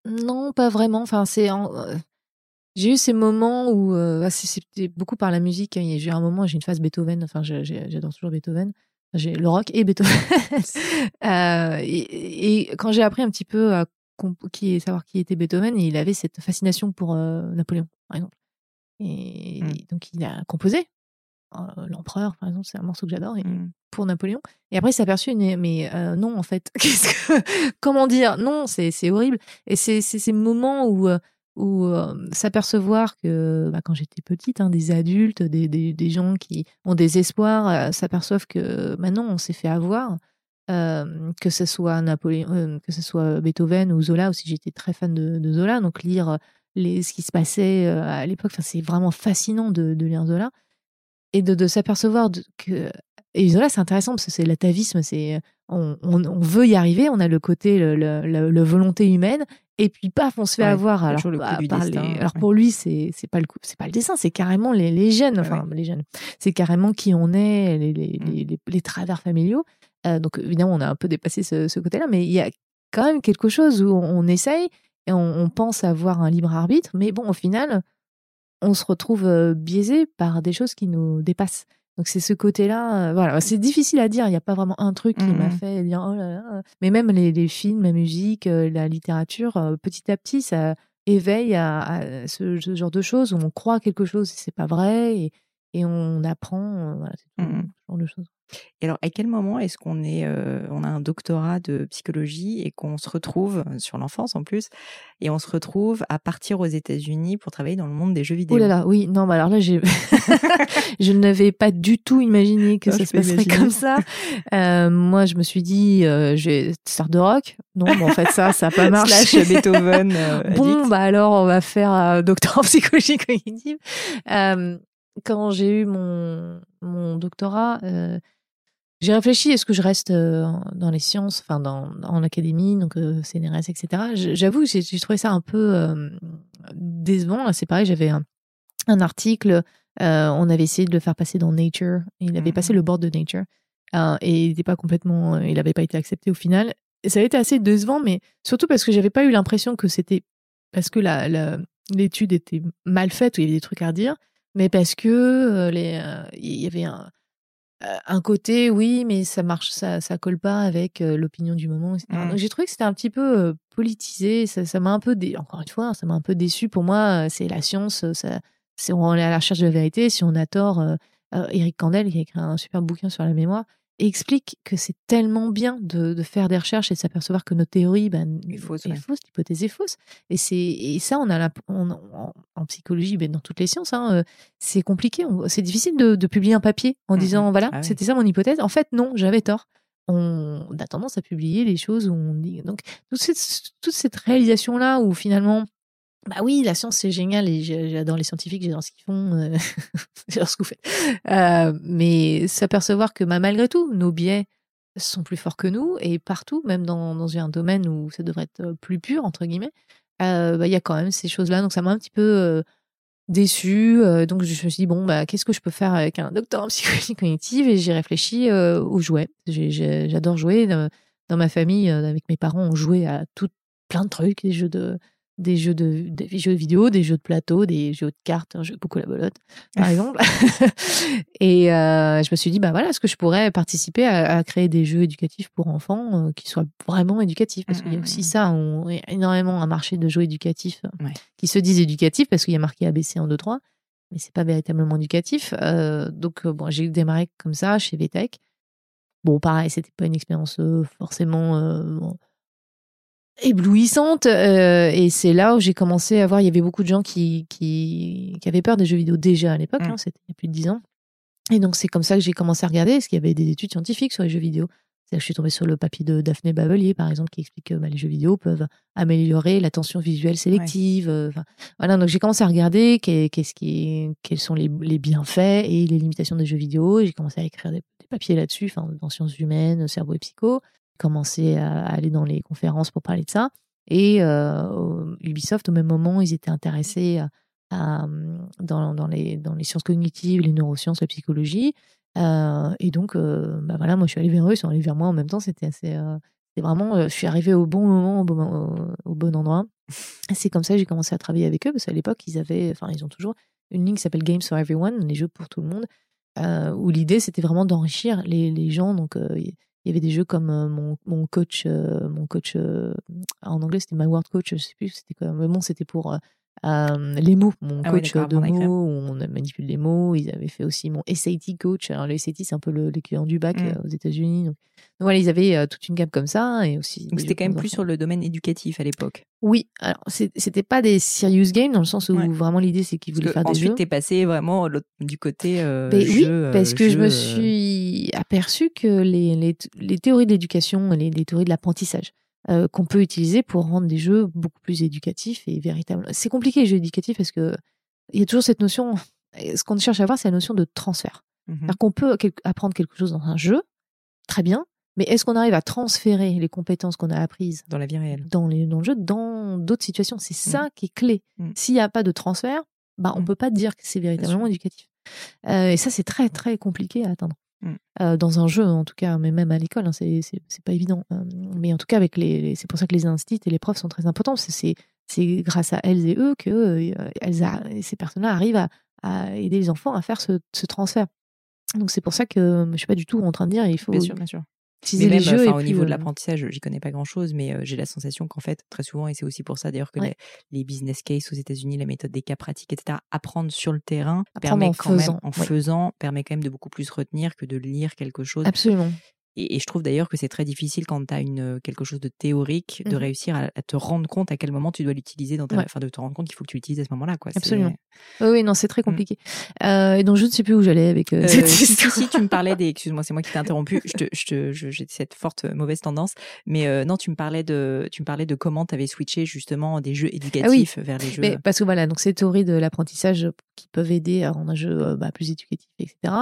non, pas vraiment. Enfin, c'est en- euh, j'ai eu ces moments où euh, c'était beaucoup par la musique. hein. J'ai eu un moment, j'ai une phase Beethoven. Enfin, j'adore toujours Beethoven. J'ai le rock et Beethoven. Euh, et, et quand j'ai appris un petit peu à qui, savoir qui était Beethoven, il avait cette fascination pour euh, Napoléon, par exemple. Et Mm. donc, il a composé euh, L'Empereur, par exemple, c'est un morceau que j'adore. Et, Mm. pour Napoléon. Et après, il s'est aperçu, mais euh, non, en fait, que, comment dire, non, c'est c'est horrible. Et c'est ces moments où euh, où euh, s'apercevoir que bah, quand j'étais petite, hein, des adultes, des, des, des gens qui ont des espoirs, s'aperçoivent que maintenant on s'est fait avoir. que ce soit Napoléon, que ce soit Beethoven ou Zola aussi, j'étais très fan de, de Zola, donc lire les, ce qui se passait à l'époque, enfin, c'est vraiment fascinant de, de lire Zola et de, de s'apercevoir que et Zola c'est intéressant parce que c'est l'atavisme c'est on, on, on veut y arriver on a le côté le, le, le- le volonté humaine et puis paf on se fait Ouais, avoir alors, le bah, du par destin, les- alors ouais. pour lui c'est c'est pas le coup c'est pas le dessin c'est carrément les, les gènes enfin les gènes c'est carrément qui on est les, les, Mm. les, les- les travers familiaux Euh, donc évidemment on a un peu dépassé ce, ce côté là mais il y a quand même quelque chose où on, on essaye et on, on pense avoir un libre arbitre mais bon au final on se retrouve euh, biaisé par des choses qui nous dépassent. Donc c'est ce côté-là, euh, voilà, c'est difficile à dire. Il n'y a pas vraiment un truc qui m'a Mhm. fait dire oh là là. Mais même les, les films, la musique, euh, la littérature, euh, petit à petit, ça éveille à, à ce, ce genre de choses où on croit quelque chose et c'est pas vrai et, et on apprend. voilà, c'est tout Mhm. ce genre de choses. Et alors, à quel moment est-ce qu'on est, euh, on a un doctorat de psychologie et qu'on se retrouve euh, sur l'enfance en plus, et on se retrouve à partir aux États-Unis pour travailler dans le monde des jeux vidéo Oh là là, oui, non, bah alors là, j'ai, je n'avais pas du tout imaginé que Non, ça se passerait imaginer. comme ça. Euh, moi, je me suis dit, euh, je vais star de rock. Non, mais en fait, ça, ça n'a pas marché. Slash Beethoven. euh, Bon, bah alors, on va faire euh, docteur en psychologie cognitive. Euh, quand j'ai eu mon, mon doctorat, euh, j'ai réfléchi, est-ce que je reste euh, dans les sciences, enfin dans, en académie, donc euh, CNRS, etc. J'avoue, j'ai trouvé ça un peu euh, décevant. C'est pareil, j'avais un, un article, euh, on avait essayé de le faire passer dans Nature, il avait passé le board de Nature, euh, et il n'était pas complètement, il n'avait pas été accepté au final. Et ça a été assez décevant, mais surtout parce que j'avais pas eu l'impression que c'était parce que la- la- l'étude était mal faite ou il y avait des trucs à redire, mais parce que les, il y avait un, un côté, oui, mais ça marche, ça, ça colle pas avec euh, l'opinion du moment, etc. Mm. Donc j'ai trouvé que c'était un petit peu euh, politisé. Ça, ça m'a un peu, dé... encore une fois, ça m'a un peu déçu. Pour moi, euh, c'est la science, ça, si on est à la recherche de la vérité, si on a tort, Eric Kandel qui a écrit un super bouquin sur la mémoire explique que c'est tellement bien de, faire des recherches et de s'apercevoir que nos théories ben, est fausse, l'hypothèse est fausse. Et, c'est, et ça, on a la, en, psychologie, ben, dans toutes les sciences, hein, euh, c'est compliqué. c'est difficile de, publier un papier en mmh disant, voilà, ah c'était ça mon hypothèse. En fait, non, j'avais tort. On, a tendance à publier les choses où on dit. Donc, toute cette, toute cette réalisation-là où finalement, bah oui, la science c'est génial et j'adore les scientifiques, j'adore ce qu'ils font, euh, j'adore ce que vous faites. Euh, mais s'apercevoir que bah, malgré tout, nos biais sont plus forts que nous et partout, même dans, dans un domaine où ça devrait être plus pur entre guillemets, euh, bah, il y a quand même ces choses-là. Donc ça m'a un petit peu euh, déçue. donc je me suis dit bon bah qu'est-ce que je peux faire avec un docteur en psychologie cognitive? Et j'ai réfléchi aux jouets. J'adore jouer. Dans ma famille, avec mes parents, on jouait à tout plein de trucs, des jeux de des jeux de des jeux vidéo, des jeux de plateau, des jeux de cartes, un jeu beaucoup la bolotte, par exemple. et euh, je me suis dit, bah voilà, est-ce que je pourrais participer à, créer des jeux éducatifs pour enfants euh, qui soient vraiment éducatifs? Parce qu'il y a aussi mmh, mmh, mmh. ça, on, il y a énormément un marché de jeux éducatifs euh, qui se disent éducatifs parce qu'il y a marqué ABC en 2-3, mais c'est pas véritablement éducatif. donc bon, j'ai démarré comme ça chez VTech. Bon, pareil, c'était pas une expérience forcément éblouissante. Euh, et c'est là où j'ai commencé à voir, il y avait beaucoup de gens qui, qui, qui avaient peur des jeux vidéo déjà à l'époque, mmh. hein, c'était il y a plus de dix ans. Et donc c'est comme ça que j'ai commencé à regarder, parce qu'il y avait des études scientifiques sur les jeux vidéo. je suis tombée sur le papier de Daphné Bavelier, par exemple, qui explique que bah, les jeux vidéo peuvent améliorer l'attention visuelle sélective. Euh, voilà, donc j'ai commencé à regarder qu'est-ce qui, quels sont les, les, bienfaits et les limitations des jeux vidéo. J'ai commencé à écrire des, des papiers là-dessus, dans sciences humaines, cerveau et psycho commencé à, aller dans les conférences pour parler de ça. Et euh, Ubisoft, au même moment, ils étaient intéressés dans, dans, les, dans les sciences cognitives, les neurosciences, la psychologie. Euh, et donc, euh, bah voilà, moi, je suis allée vers eux, ils sont allés vers moi en même temps. C'était assez. c'était vraiment. je suis arrivée au bon moment, au bon, au bon endroit. C'est comme ça que j'ai commencé à travailler avec eux, parce qu'à l'époque, ils avaient. Enfin, ils ont toujours une ligne qui s'appelle Games for Everyone, les jeux pour tout le monde, où l'idée, c'était vraiment d'enrichir les, les gens. Donc, il y avait des jeux comme mon, mon coach, mon coach en anglais c'était My Word Coach, je sais plus, c'était quoi, mais bon, c'était pour les mots, mon ah coach de mots, où on manipule les mots. Ils avaient fait aussi mon SAT coach. Alors, le SAT, c'est un peu l'équivalent du bac mmh. aux États-Unis. Donc, voilà, ils avaient toute une gamme comme ça. Et aussi donc, c'était quand même plus sur le domaine éducatif à l'époque. Oui, alors, c'était pas des serious games dans le sens où vraiment l'idée, c'est qu'ils voulaient faire des jeux. Ensuite, t'es passé vraiment du côté. Euh, oui, parce que je me suis aperçu que les, les, les théories de l'éducation, les, les théories de l'apprentissage, euh, qu'on peut utiliser pour rendre des jeux beaucoup plus éducatifs et véritables. C'est compliqué les jeux éducatifs parce que il y a toujours cette notion. Ce qu'on cherche à voir, c'est la notion de transfert. Mmh qu'on peut apprendre quelque chose dans un jeu, très bien, mais est-ce qu'on arrive à transférer les compétences qu'on a apprises dans la vie réelle, dans, les, dans le jeu, dans d'autres situations? C'est mmh. ça qui est clé. Mmh. S'il n'y a pas de transfert, bah, on peut pas dire que c'est véritablement éducatif. Euh, et ça, c'est très très compliqué à atteindre. Mmh. Euh, dans un jeu en tout cas, mais même à l'école, hein, c'est pas évident. Euh, mais en tout cas, avec les, c'est pour ça que les instituts et les profs sont très importants. C'est grâce à elles et eux que euh, elles ces personnes-là arrivent à, à, aider les enfants à faire ce, ce transfert. Donc c'est pour ça que je suis pas du tout en train de dire il faut bien sûr, bien sûr mais même, au niveau de l'apprentissage, j'y connais pas grand chose, mais j'ai la sensation qu'en fait, très souvent, et c'est aussi pour ça d'ailleurs que les, business cases aux États-Unis, la méthode des cas pratiques, etc., apprendre sur le terrain permet en quand faisant, même, en faisant, permet quand même de beaucoup plus retenir que de lire quelque chose. Absolument. Et, je trouve d'ailleurs que c'est très difficile quand tu as une, quelque chose de théorique de mmh réussir à, te rendre compte à quel moment tu dois l'utiliser dans ta enfin de te rendre compte qu'il faut que tu l'utilises à ce moment-là quoi. Absolument. Oui, oui, non, c'est très mmh. compliqué. Euh, et donc je ne sais plus où j'allais avec euh, cette histoire. Si, tu me parlais des, excuse-moi, c'est moi qui t'ai interrompu. je te, je te, j'ai cette forte mauvaise tendance, mais euh, non, tu me parlais de, tu me parlais de comment tu avais switché justement des jeux ah éducatifs vers les jeux. Mais parce que voilà, donc ces théories de l'apprentissage qui peuvent aider à rendre un jeu bah, plus éducatif, etc.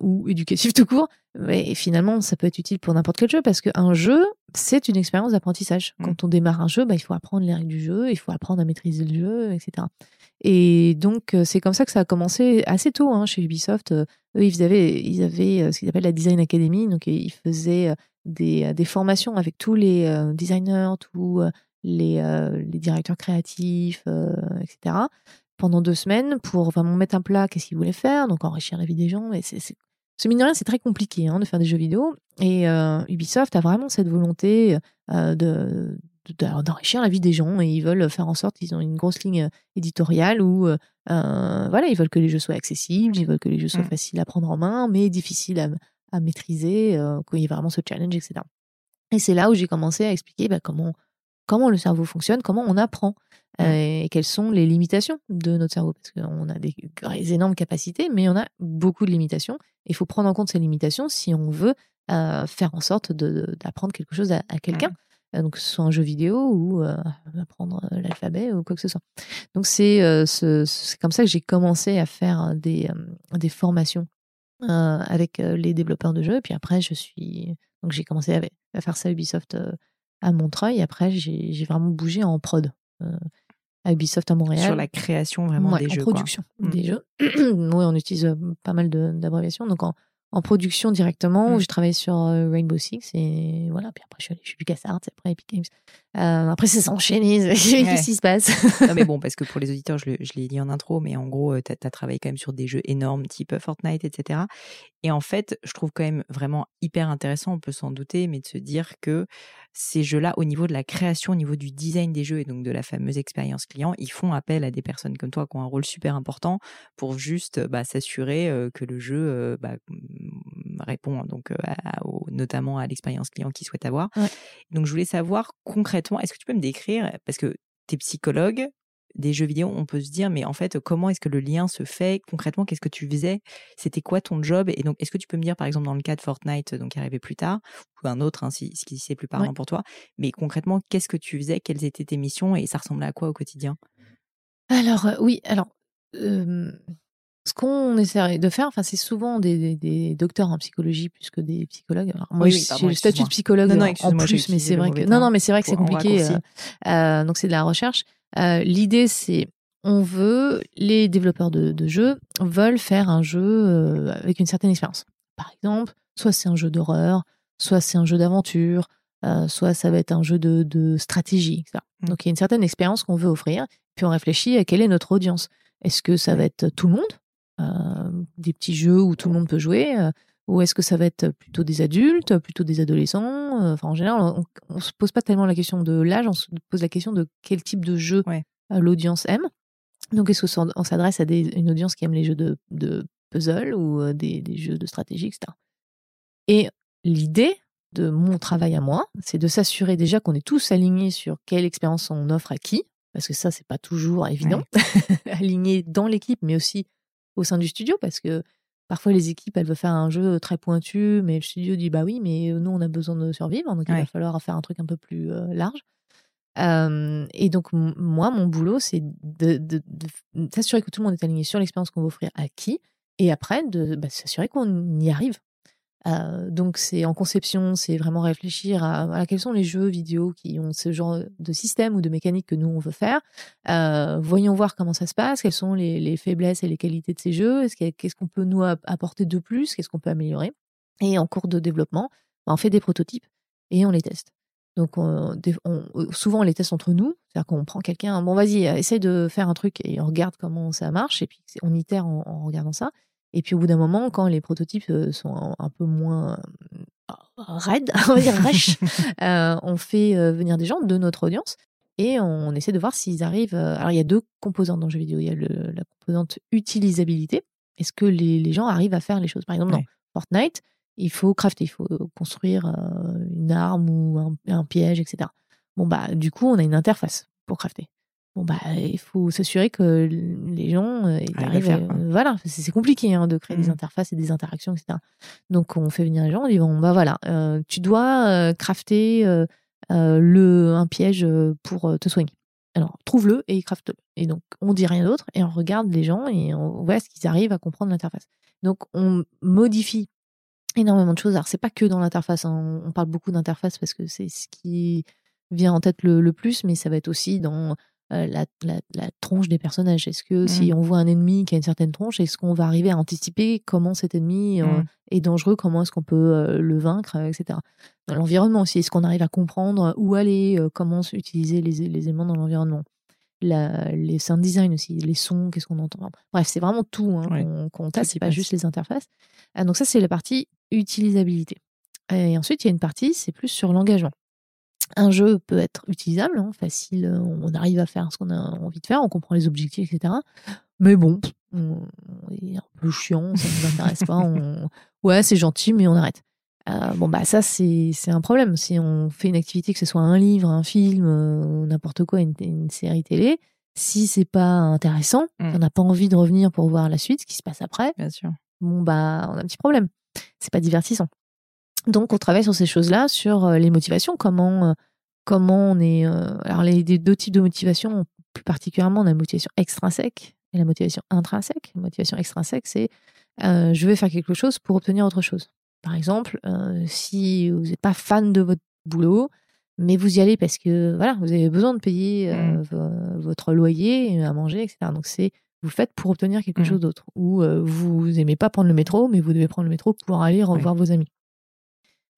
ou éducatif tout court. Mais finalement, ça peut être utile pour n'importe quel jeu parce qu'un jeu, c'est une expérience d'apprentissage. Mmh. Quand on démarre un jeu, bah, il faut apprendre les règles du jeu, il faut apprendre à maîtriser le jeu, etc. Et donc, euh, c'est comme ça que ça a commencé assez tôt hein, chez Ubisoft. Euh, eux, ils avaient, ils avaient euh, ce qu'ils appellent la Design Academy. Donc, ils faisaient des, des formations avec tous les designers, tous les, les directeurs créatifs, etc pendant deux semaines pour vraiment mettre un plat qu'est-ce qu'ils voulaient faire, donc enrichir la vie des gens. Et c'est ce mine de rien, c'est très compliqué hein, de faire des jeux vidéo. Et euh, Ubisoft a vraiment cette volonté euh, de, d'enrichir la vie des gens et ils veulent faire en sorte qu'ils ont une grosse ligne éditoriale où voilà, ils veulent que les jeux soient accessibles, ils veulent que les jeux soient mmh. faciles à prendre en main, mais difficiles à, à maîtriser, qu'il y ait vraiment ce challenge, etc. Et c'est là où j'ai commencé à expliquer bah, comment, comment le cerveau fonctionne, comment on apprend mmh. et quelles sont les limitations de notre cerveau. Parce qu'on a des, énormes capacités, mais on a beaucoup de limitations. Il faut prendre en compte ces limitations si on veut faire en sorte d'apprendre quelque chose à, quelqu'un. Mmh. Donc, que ce soit un jeu vidéo ou apprendre l'alphabet ou quoi que ce soit. Donc, c'est comme ça que j'ai commencé à faire des, des formations avec les développeurs de jeux. Et puis après, je suis. Donc, j'ai commencé à, faire ça à Ubisoft à Montreuil. Après, j'ai vraiment bougé en prod à Ubisoft à Montréal. Sur la création vraiment des en jeux. En production mmh. des jeux. oui, on utilise pas mal d'abréviations. Donc, en, en production directement. Mmh. J'ai travaillé sur euh, Rainbow Six et voilà. Puis après, je suis allée chez LucasArts, après Epic Games. Euh, après, c'est s'enchaîner. Qu'est-ce qui se passe? Non, mais bon, parce que pour les auditeurs, je, l'ai dit en intro, mais en gros, euh, tu as, travaillé quand même sur des jeux énormes, type Fortnite, etc. Et en fait, je trouve quand même vraiment hyper intéressant, on peut s'en douter, mais de se dire que ces jeux-là, au niveau de la création, au niveau du design des jeux et donc de la fameuse expérience client, ils font appel à des personnes comme toi qui ont un rôle super important pour juste bah, s'assurer que le jeu bah, répond donc notamment à l'expérience client qu'ils souhaitent avoir. Donc je voulais savoir concrètement, est-ce que tu peux me décrire, parce que tu es psychologue, des jeux vidéo, on peut se dire, mais en fait, comment est-ce que le lien se fait? Concrètement Qu'est-ce que tu faisais? C'était quoi ton job? Et donc, est-ce que tu peux me dire, par exemple, dans le cas de Fortnite, donc qui arrivait plus tard, ou un autre, hein, si, si c'est plus parlant pour toi, mais concrètement, qu'est-ce que tu faisais? Quelles étaient tes missions? Et ça ressemblait à quoi au quotidien? Alors, euh, oui, alors. Ce qu'on essaie de faire, enfin, c'est souvent des, docteurs en psychologie plus que des psychologues. moi, j'ai le statut de psychologue en plus, mais c'est vrai que non, non, mais c'est vrai que c'est compliqué. Euh, euh, donc, c'est de la recherche. Euh, l'idée, c'est on veut, les développeurs de, jeux veulent faire un jeu avec une certaine expérience. Par exemple, soit c'est un jeu d'horreur, soit c'est un jeu d'aventure, euh, soit ça va être un jeu de, stratégie, etc. Mmh. Donc il y a une certaine expérience qu'on veut offrir, puis on réfléchit à quelle est notre audience. Est-ce que ça va être tout le monde, des petits jeux où tout le monde peut jouer, ou est-ce que ça va être plutôt des adultes, plutôt des adolescents Enfin, en général, on, ne se pose pas tellement la question de l'âge, on se pose la question de quel type de jeu l'audience aime. Donc, est-ce qu'on s'adresse à une audience qui aime les jeux de, puzzle ou des, jeux de stratégie, etc. Et l'idée de mon travail à moi, c'est de s'assurer déjà qu'on est tous alignés sur quelle expérience on offre à qui, parce que ça, c'est pas toujours évident, alignés dans l'équipe, mais aussi au sein du studio, parce que Parfois, les équipes, elles veulent faire un jeu très pointu, mais le studio dit bah oui, mais nous, on a besoin de survivre, donc il va falloir faire un truc un peu plus large. et donc, moi, mon boulot, c'est de, s'assurer que tout le monde est aligné sur l'expérience qu'on va offrir à qui, et après, de bah, s'assurer qu'on y arrive. Euh, donc c'est en conception, c'est vraiment réfléchir à, quels sont les jeux vidéo qui ont ce genre de système ou de mécanique que nous on veut faire. Euh, voyons voir comment ça se passe, quelles sont les, faiblesses et les qualités de ces jeux, qu'est-ce qu'on peut nous apporter de plus, qu'est-ce qu'on peut améliorer. Et en cours de développement, bah, on fait des prototypes et on les teste. Donc souvent on les teste entre nous, c'est-à-dire qu'on prend quelqu'un, bon vas-y, essaye de faire un truc et on regarde comment ça marche et puis on itère en regardant ça. Et puis au bout d'un moment, quand les prototypes sont un, peu moins raides, on va dire on fait venir des gens de notre audience et on essaie de voir s'ils arrivent. Alors il y a deux composantes dans le jeu vidéo. Il y a la composante utilisabilité. Est-ce que les, gens arrivent à faire les choses? Par exemple, dans Fortnite, il faut crafter, il faut construire une arme ou un, un piège, etc. Bon bah du coup, on a une interface pour crafter bon bah il faut s'assurer que les gens euh, arrivent à, voilà c'est compliqué hein, de créer des mmh. interfaces et des interactions etc donc on fait venir les gens on dit bon bah voilà euh, tu dois euh, crafter le un piège pour te soigner alors trouve-le et crafte-le. Et donc on dit rien d'autre et on regarde les gens et on voit ce qu'ils arrivent à comprendre l'interface. Donc on modifie énormément de choses. Alors c'est pas que dans l'interface hein. on parle beaucoup d'interface parce que c'est ce qui vient en tête le, le, plus mais ça va être aussi dans euh, la, la, tronche des personnages. Est-ce que si mmh. on voit un ennemi qui a une certaine tronche, est-ce qu'on va arriver à anticiper comment cet ennemi euh, mmh. est dangereux, comment est-ce qu'on peut euh, le vaincre, etc. Dans l'environnement aussi, est-ce qu'on arrive à comprendre où aller, comment utiliser les, les éléments dans l'environnement les sound design aussi, les sons, qu'est-ce qu'on entend. Bref, c'est vraiment tout hein, qu'on teste, c'est pas juste les interfaces. Ah, donc ça, c'est la partie utilisabilité. Et ensuite, il y a une partie, c'est plus sur l'engagement. Un jeu peut être utilisable, hein, facile, on arrive à faire ce qu'on a envie de faire, on comprend les objectifs, etc. Mais bon, on, est un peu chiant, ça ne nous intéresse pas. Ouais, c'est gentil, mais on arrête. Euh, bon, bah ça, c'est un problème. Si on fait une activité, que ce soit un livre, un film, euh, n'importe quoi, une, série télé, si c'est pas intéressant, mmh. on n'a pas envie de revenir pour voir la suite, ce qui se passe après, Bien sûr. bon, bah, on a un petit problème. C'est pas divertissant. Donc, on travaille sur ces choses-là, sur euh, les motivations, comment, comment on est. alors, les, deux types de motivation, plus particulièrement, on a la motivation extrinsèque et la motivation intrinsèque. La motivation extrinsèque, c'est je veux faire quelque chose pour obtenir autre chose. Par exemple, euh, si vous n'êtes pas fan de votre boulot, mais vous y allez parce que voilà, vous avez besoin de payer euh, mmh. votre loyer, à manger, etc. Donc c'est vous le faites pour obtenir quelque mmh. chose d'autre. Ou euh, vous aimez pas prendre le métro, mais vous devez prendre le métro pour aller revoir vos amis.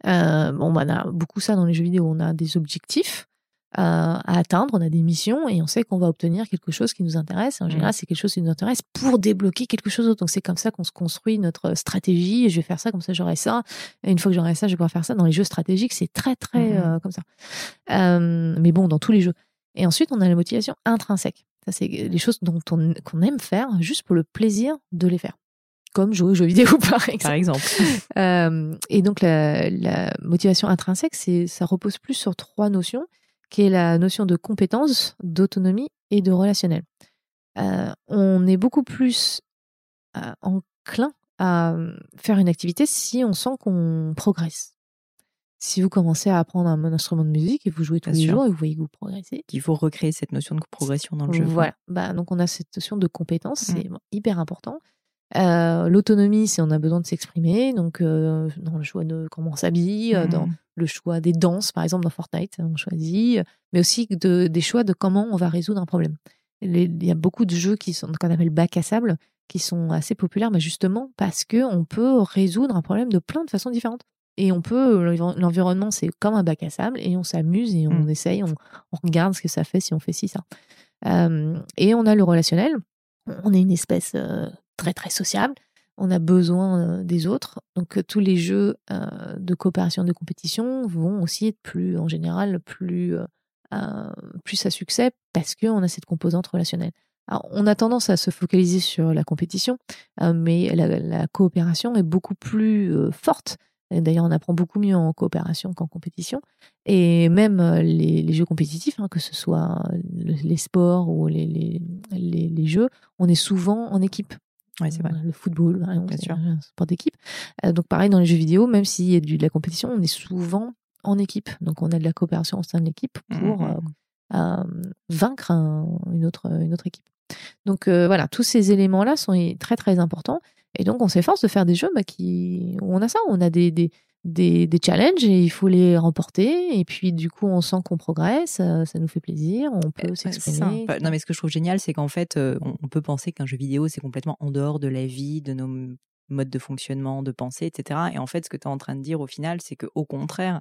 Bon, bah, on a beaucoup ça dans les jeux vidéo. On a des objectifs à atteindre, on a des missions et on sait qu'on va obtenir quelque chose qui nous intéresse. En mmh. général, c'est quelque chose qui nous intéresse pour débloquer quelque chose d'autre. Donc c'est comme ça qu'on se construit notre stratégie. Je vais faire ça, comme ça j'aurai ça. Et une fois que j'aurai ça, je vais pouvoir faire ça. Dans les jeux stratégiques, c'est très très mmh. euh, comme ça. mais bon, dans tous les jeux. Et ensuite, on a la motivation intrinsèque. Ça, c'est les choses dont on, qu'on aime faire juste pour le plaisir de les faire comme jouer aux jeux vidéo par exemple. Par exemple. et donc la, la motivation intrinsèque, c'est ça repose plus sur trois notions qui est la notion de compétence, d'autonomie et de relationnel. Euh, on est beaucoup plus euh, enclin à euh, faire une activité si on sent qu'on progresse. Si vous commencez à apprendre un instrument de musique et vous jouez tous les jours et vous voyez que vous progressez. Il faut recréer cette notion de progression dans le jeu. Voilà. Bah, donc on a cette notion de compétence, mmh. c'est hyper important. L'autonomie, c'est on a besoin de s'exprimer, donc dans le choix de comment on s'habille, dans mmh le choix des danses, par exemple dans Fortnite, on choisit, mais aussi de, des choix de comment on va résoudre un problème. il y a beaucoup de jeux qui sont qu'on appelle bac à sable, qui sont assez populaires, mais justement parce que on peut résoudre un problème de plein de façons différentes. Et on peut, l'environnement, c'est comme un bac à sable, et on s'amuse et on mmh. essaye, on, regarde ce que ça fait si on fait ci, ça. et on a le relationnel. On est une espèce très, très sociable on a besoin des autres. Donc tous les jeux de coopération, de compétition vont aussi être plus, en général, plus, plus à succès parce qu'on a cette composante relationnelle. on a tendance à se focaliser sur la compétition, mais la, coopération est beaucoup plus forte. D'ailleurs, on apprend beaucoup mieux en coopération qu'en compétition. Et même les, jeux compétitifs, hein, que ce soit les sports ou les, les, jeux, on est souvent en équipe. C'est vrai. Le football, c'est un sport d'équipe. Euh, donc pareil dans les jeux vidéo, même s'il y a de la compétition, on est souvent en équipe. Donc on a de la coopération au sein de l'équipe mmh, pour mmh, euh, mmh. vaincre une, autre, une autre équipe. Donc euh, voilà, tous ces éléments-là sont très très importants. Et donc on s'efforce de faire des jeux bah, qui, où on a ça, on a des, des, des, challenges et il faut les remporter. Et puis, du coup, on sent qu'on progresse, ça, nous fait plaisir, on peut s'exprimer. Non, mais ce que je trouve génial, c'est qu'en fait, on peut penser qu'un jeu vidéo, c'est complètement en dehors de la vie, de nos mode de fonctionnement, de pensée, etc. Et en fait, ce que tu es en train de dire au final, c'est que au contraire,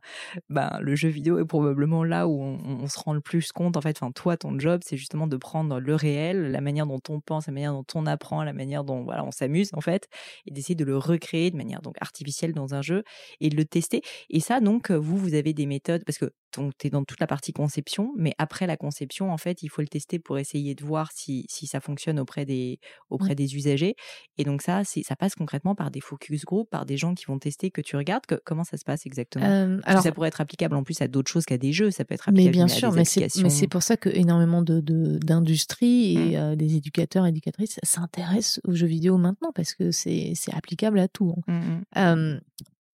ben, le jeu vidéo est probablement là où on, se rend le plus compte. En fait, enfin, toi, ton job, c'est justement de prendre le réel, la manière dont on pense, la manière dont on apprend, la manière dont voilà, on s'amuse, en fait, et d'essayer de le recréer de manière donc artificielle dans un jeu et de le tester. Et ça, donc, vous, vous avez des méthodes, parce que tu es dans toute la partie conception, mais après la conception, en fait, il faut le tester pour essayer de voir si, si ça fonctionne auprès des, auprès des usagers. Et donc ça, ça passe concrètement par des focus group, par des gens qui vont tester que tu regardes? Comment ça se passe exactement? Euh, alors, Ça pourrait être applicable en plus à d'autres choses qu'à des jeux. Ça peut être applicable mais bien sûr, mais c'est pour ça que énormément de d'industries et mmh. euh, des éducateurs éducatrices s'intéressent aux jeux vidéo maintenant parce que c'est applicable à tout. Hein. Mmh, mmh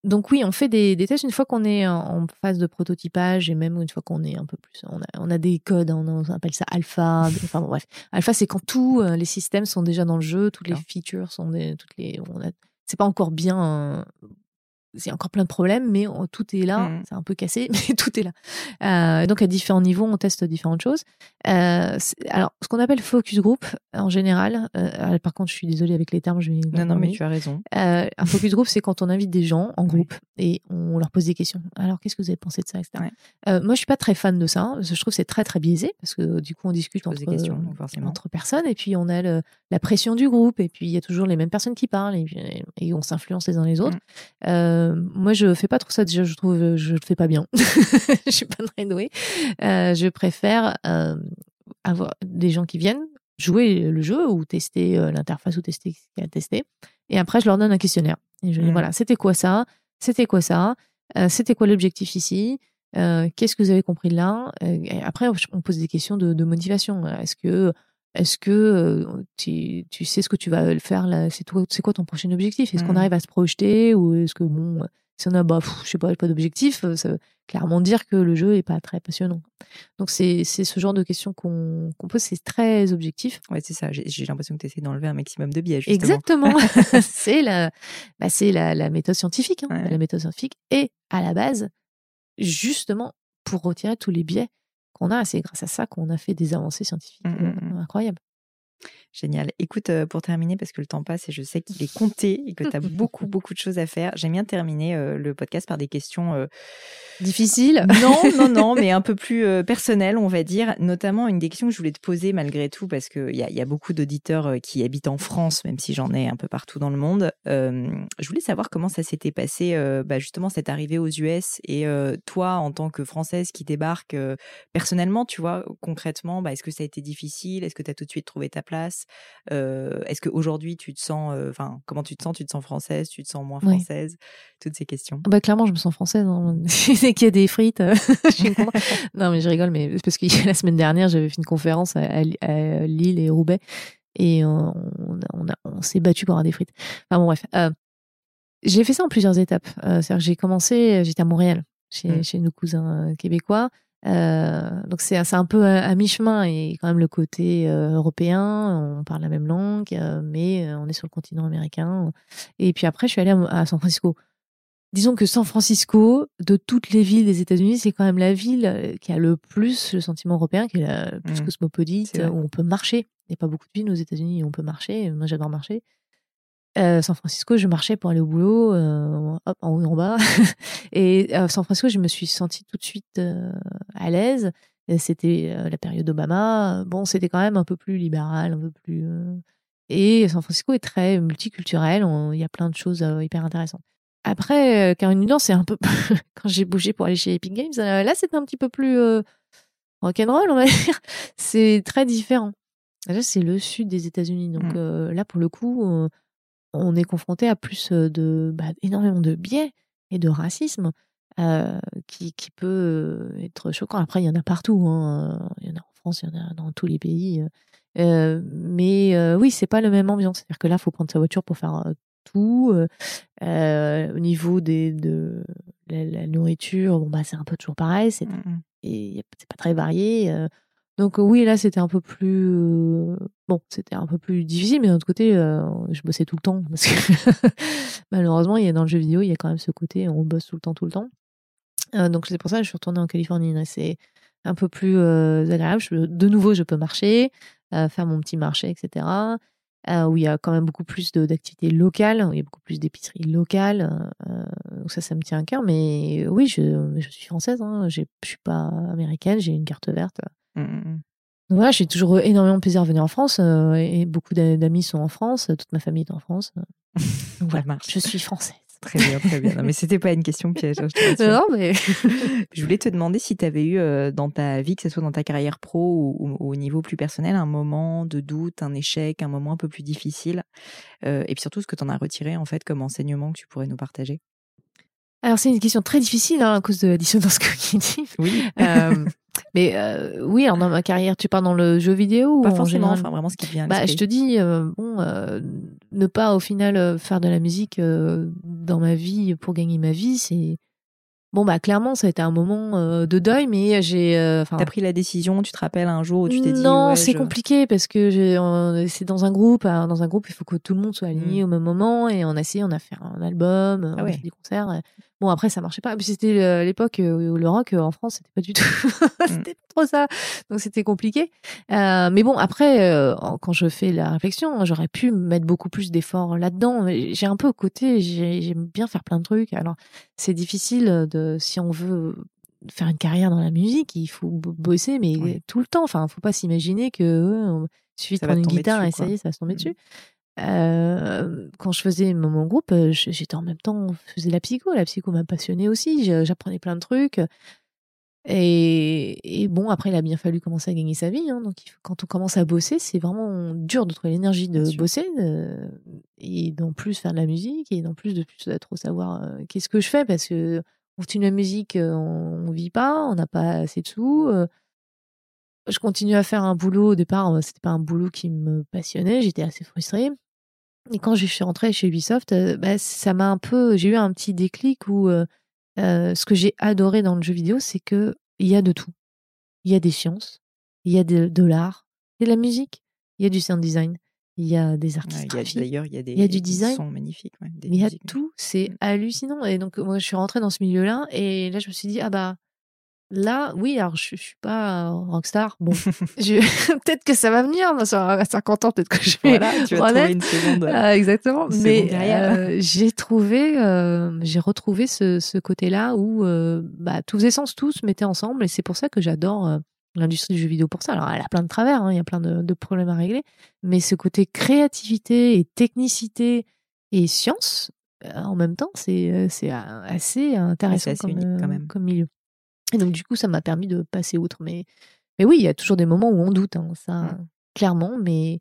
donc oui, on fait des, tests une fois qu'on est en, phase de prototypage et même une fois qu'on est un peu plus, on a, des codes, on, appelle ça alpha. enfin bon, bref, alpha c'est quand tous euh, les systèmes sont déjà dans le jeu, toutes les features sont des, toutes les, c'est pas encore bien c'est encore plein de problèmes, mais tout est là. Mmh. C'est un peu cassé, mais tout est là. Euh, donc à différents niveaux, on teste différentes choses. Euh, alors, ce qu'on appelle focus group, en général, euh, par contre, je suis désolée avec les termes, je vais. Non, non, mais tu as raison. un focus group, c'est quand on invite des gens en groupe et on leur pose des questions. Alors, qu'est-ce que vous avez pensé de ça, etc. moi, je suis pas très fan de ça. Je trouve que c'est très très biaisé parce que du coup, on discute entre, entre personnes et puis on a la la pression du groupe, et puis il y a toujours les mêmes personnes qui parlent, et, et on s'influence les uns les autres. Mm. Euh, moi, je fais pas trop ça. Déjà, je trouve, je le fais pas bien. je suis pas très douée. Euh, je préfère euh, avoir des gens qui viennent jouer le jeu ou tester euh, l'interface ou tester ce qu'il y a à tester. Et après, je leur donne un questionnaire. Et je dis Mm. voilà, c'était quoi ça? C'était quoi ça? Euh, C'était quoi l'objectif ici? Euh, Qu'est-ce que vous avez compris là? Euh, et Après, on pose des questions de, de motivation. Est-ce que est-ce que euh, tu, tu sais ce que tu vas faire là C'est toi, c'est quoi ton prochain objectif? Est-ce qu'on Mhm. arrive à se projeter ou est-ce que bon, si on a bah, pff, je sais pas, pas d'objectif, ça veut clairement dire que le jeu est pas très passionnant. Donc c'est c'est ce genre de questions qu'on qu'on pose, c'est très objectif. Ouais, c'est ça. J'ai j'ai l'impression que tu essaies d'enlever un maximum de biais, justement. Exactement. c'est la, bah, c'est la, la méthode scientifique. hein. Ouais. La méthode scientifique est à la base justement pour retirer tous les biais qu'on a. C'est grâce à ça qu'on a fait des avancées scientifiques Mm, euh, mm, mm. incroyables. Génial. Écoute, euh, pour terminer, parce que le temps passe et je sais qu'il est compté et que tu as beaucoup, beaucoup de choses à faire, j'aime bien terminer euh, le podcast par des questions euh, Difficile. Non, non, non, mais un peu plus euh, personnel, on va dire. Notamment une des questions que je voulais te poser malgré tout, parce qu'il y a, y a beaucoup d'auditeurs qui habitent en France, même si j'en ai un peu partout dans le monde. Je voulais savoir comment ça s'était passé, bah, justement, cette arrivée aux US. Et toi, en tant que Française qui débarque personnellement, tu vois, concrètement, bah, est-ce que ça a été difficile? Est-ce que tu as tout de suite trouvé ta place? Euh, Est-ce qu'aujourd'hui, tu te sens, euh, enfin, comment tu te sens? Tu te sens française Tu te sens moins Oui. française? Toutes ces questions. Bah, clairement, je me sens française. hein. Dès qu'il y a des frites, je suis. Non, mais je rigole, mais c'est parce que la semaine dernière, j'avais fait une conférence à, à- à Lille et Roubaix et on, on, on s'est battu pour avoir des frites. Enfin bon, bref. Euh, j'ai fait ça en plusieurs étapes. C'est-à-dire que j'ai commencé, j'étais à Montréal, chez, Mm. chez nos cousins québécois. Euh, donc c'est c'est un peu à, à mi-chemin et quand même le côté euh, européen, on parle la même langue, euh, mais euh, on est sur le continent américain. Et puis après, je suis allée à, à San Francisco. Disons que San Francisco, de toutes les villes des États-Unis, c'est quand même la ville euh, qui a le plus le sentiment européen, qui est la plus Mm. cosmopolite, où on peut marcher. Il n'y a pas beaucoup de villes aux États-Unis où on peut marcher. Moi, j'adore marcher. Euh, San Francisco, je marchais pour aller au boulot, euh, hop, en haut et en bas. et à San Francisco, je me suis sentie tout de suite euh, à l'aise. C'était euh, la période Obama. Bon, c'était quand même un peu plus libéral, un peu plus. euh, Et San Francisco est très multiculturel. Il y a plein de choses euh, hyper intéressantes. Après, euh, Caroline du Nord, c'est un peu. Quand j'ai bougé pour aller chez Epic Games, euh, là, c'était un petit peu plus euh, rock'n'roll, on va dire. C'est très différent. Là, c'est le sud des États-Unis. Donc Mm. euh, là, pour le coup, euh, on est confronté à plus de. Bah, énormément de biais et de racisme euh, qui, qui peut être choquant. Après, il y en a partout. hein. Il y en a en France, il y en a dans tous les pays. euh. Mais euh, oui, c'est pas la même ambiance. C'est-à-dire que là, il faut prendre sa voiture pour faire tout. au niveau des, de la, la nourriture, bon, bah, c'est un peu toujours pareil. C'est Mm, mm. c'est pas très varié. Donc oui, là c'était un peu plus euh, bon, c'était un peu plus difficile, mais d'un autre côté, euh, je bossais tout le temps parce que malheureusement, il y a dans le jeu vidéo, il y a quand même ce côté, on bosse tout le temps, tout le temps. Euh, donc c'est pour ça que je suis retournée en Californie. C'est un peu plus agréable. De nouveau, je peux marcher, faire mon petit marché, etc. où il y a quand même beaucoup plus d'activités locales, où il y a beaucoup plus d'épiceries locales. donc ça, ça me tient à cœur. Mais oui, je, suis française. Hein, je suis pas américaine. J'ai une carte verte. Mm, mm, mm. Donc voilà, j'ai toujours eu énormément de plaisir à venir en France. euh, et beaucoup d'a- d'amis sont en France. Toute ma famille est en France. Donc Ça voilà, marche. je suis française. Très bien, très bien. Non, mais c'était pas une question piège. hein, je te rassure. Non, mais Je voulais te demander si tu avais eu euh, dans ta vie, que ce soit dans ta carrière pro ou, ou- ou au niveau plus personnel, un moment de doute, un échec, un moment un peu plus difficile. Euh, et puis surtout, ce que tu en as retiré en fait comme enseignement que tu pourrais nous partager? Alors c'est une question très difficile hein, à cause de la dissonance cognitive. Oui, Euh, mais euh, oui, alors dans ma carrière, tu parles dans le jeu vidéo ou pas en forcément, enfin vraiment ce qui vient Bah, je te dis, euh, bon, ne pas au final faire de la musique dans ma vie pour gagner ma vie, c'est bon bah clairement ça a été un moment euh, de deuil, mais j'ai, euh, T'as pris la décision, tu te rappelles un jour où tu t'es dit non, ouais, c'est je- compliqué parce que euh, c'est dans un groupe, dans un groupe il faut que tout le monde soit aligné Mm. au même moment et on a essayé, on a fait un album, on Ah a ouais. fait des concerts. Bon après ça marchait pas, c'était euh, l'époque euh, où le rock euh, en France c'était pas du tout, Mm. c'était pas trop ça, donc c'était compliqué. Euh, mais bon après euh, quand je fais la réflexion, j'aurais pu mettre beaucoup plus d'efforts là-dedans. J'ai un peu au côté, j'ai- j'aime bien faire plein de trucs. Alors c'est difficile de si on veut faire une carrière dans la musique, il faut bosser mais Oui. tout le temps. Enfin, faut pas s'imaginer que on- Il suffit de prendre une guitare et ça y est, ça va se tomber mmh. dessus. Quand je faisais mon, groupe, j'étais en même temps, je faisais la psycho. La psycho m'a passionnée aussi. J'apprenais plein de trucs. Et, bon, après, il a bien fallu commencer à gagner sa vie. Hein, donc, quand on commence à bosser, c'est vraiment dur de trouver l'énergie de bosser et d'en plus faire de la musique et d'en plus de plus trop savoir qu'est-ce que je fais parce que on continue la musique, on, ne vit pas, on n'a pas assez de sous. je continue à faire un boulot. Au départ, c'était pas un boulot qui me passionnait. J'étais assez frustrée. Et quand je suis rentrée chez Ubisoft, bah, ça m'a un peu. J'ai eu un petit déclic où ce que j'ai adoré dans le jeu vidéo, c'est que il y a de tout. Il y a des sciences, il y a de, l'art, il y a de la musique, il y a du sound design, il y a des artistes. D'ailleurs, il y a des, il y a du design. Sons magnifiques. il y a tout, c'est mmh. hallucinant. Et donc, moi, je suis rentrée dans ce milieu-là, et là, je me suis dit, ah bah, Là, oui, alors je, ne suis pas rockstar. Bon, peut-être que ça va venir à 50 ans, peut-être que je vais. Voilà, tu vas trouver une seconde. Ah, exactement. Mais euh, j'ai trouvé, euh, j'ai retrouvé ce, côté-là où euh, bah, tout faisait sens, tout se mettait ensemble, et c'est pour ça que j'adore l'industrie du jeu vidéo pour ça. Alors, elle a plein de travers, hein, il y a plein de, problèmes à régler, mais ce côté créativité et technicité et science, en même temps, c'est assez intéressant quand même. comme milieu. Et donc, du coup, ça m'a permis de passer outre. Mais, mais oui, il y a toujours des moments où on doute, hein, ça, mmh. clairement. Mais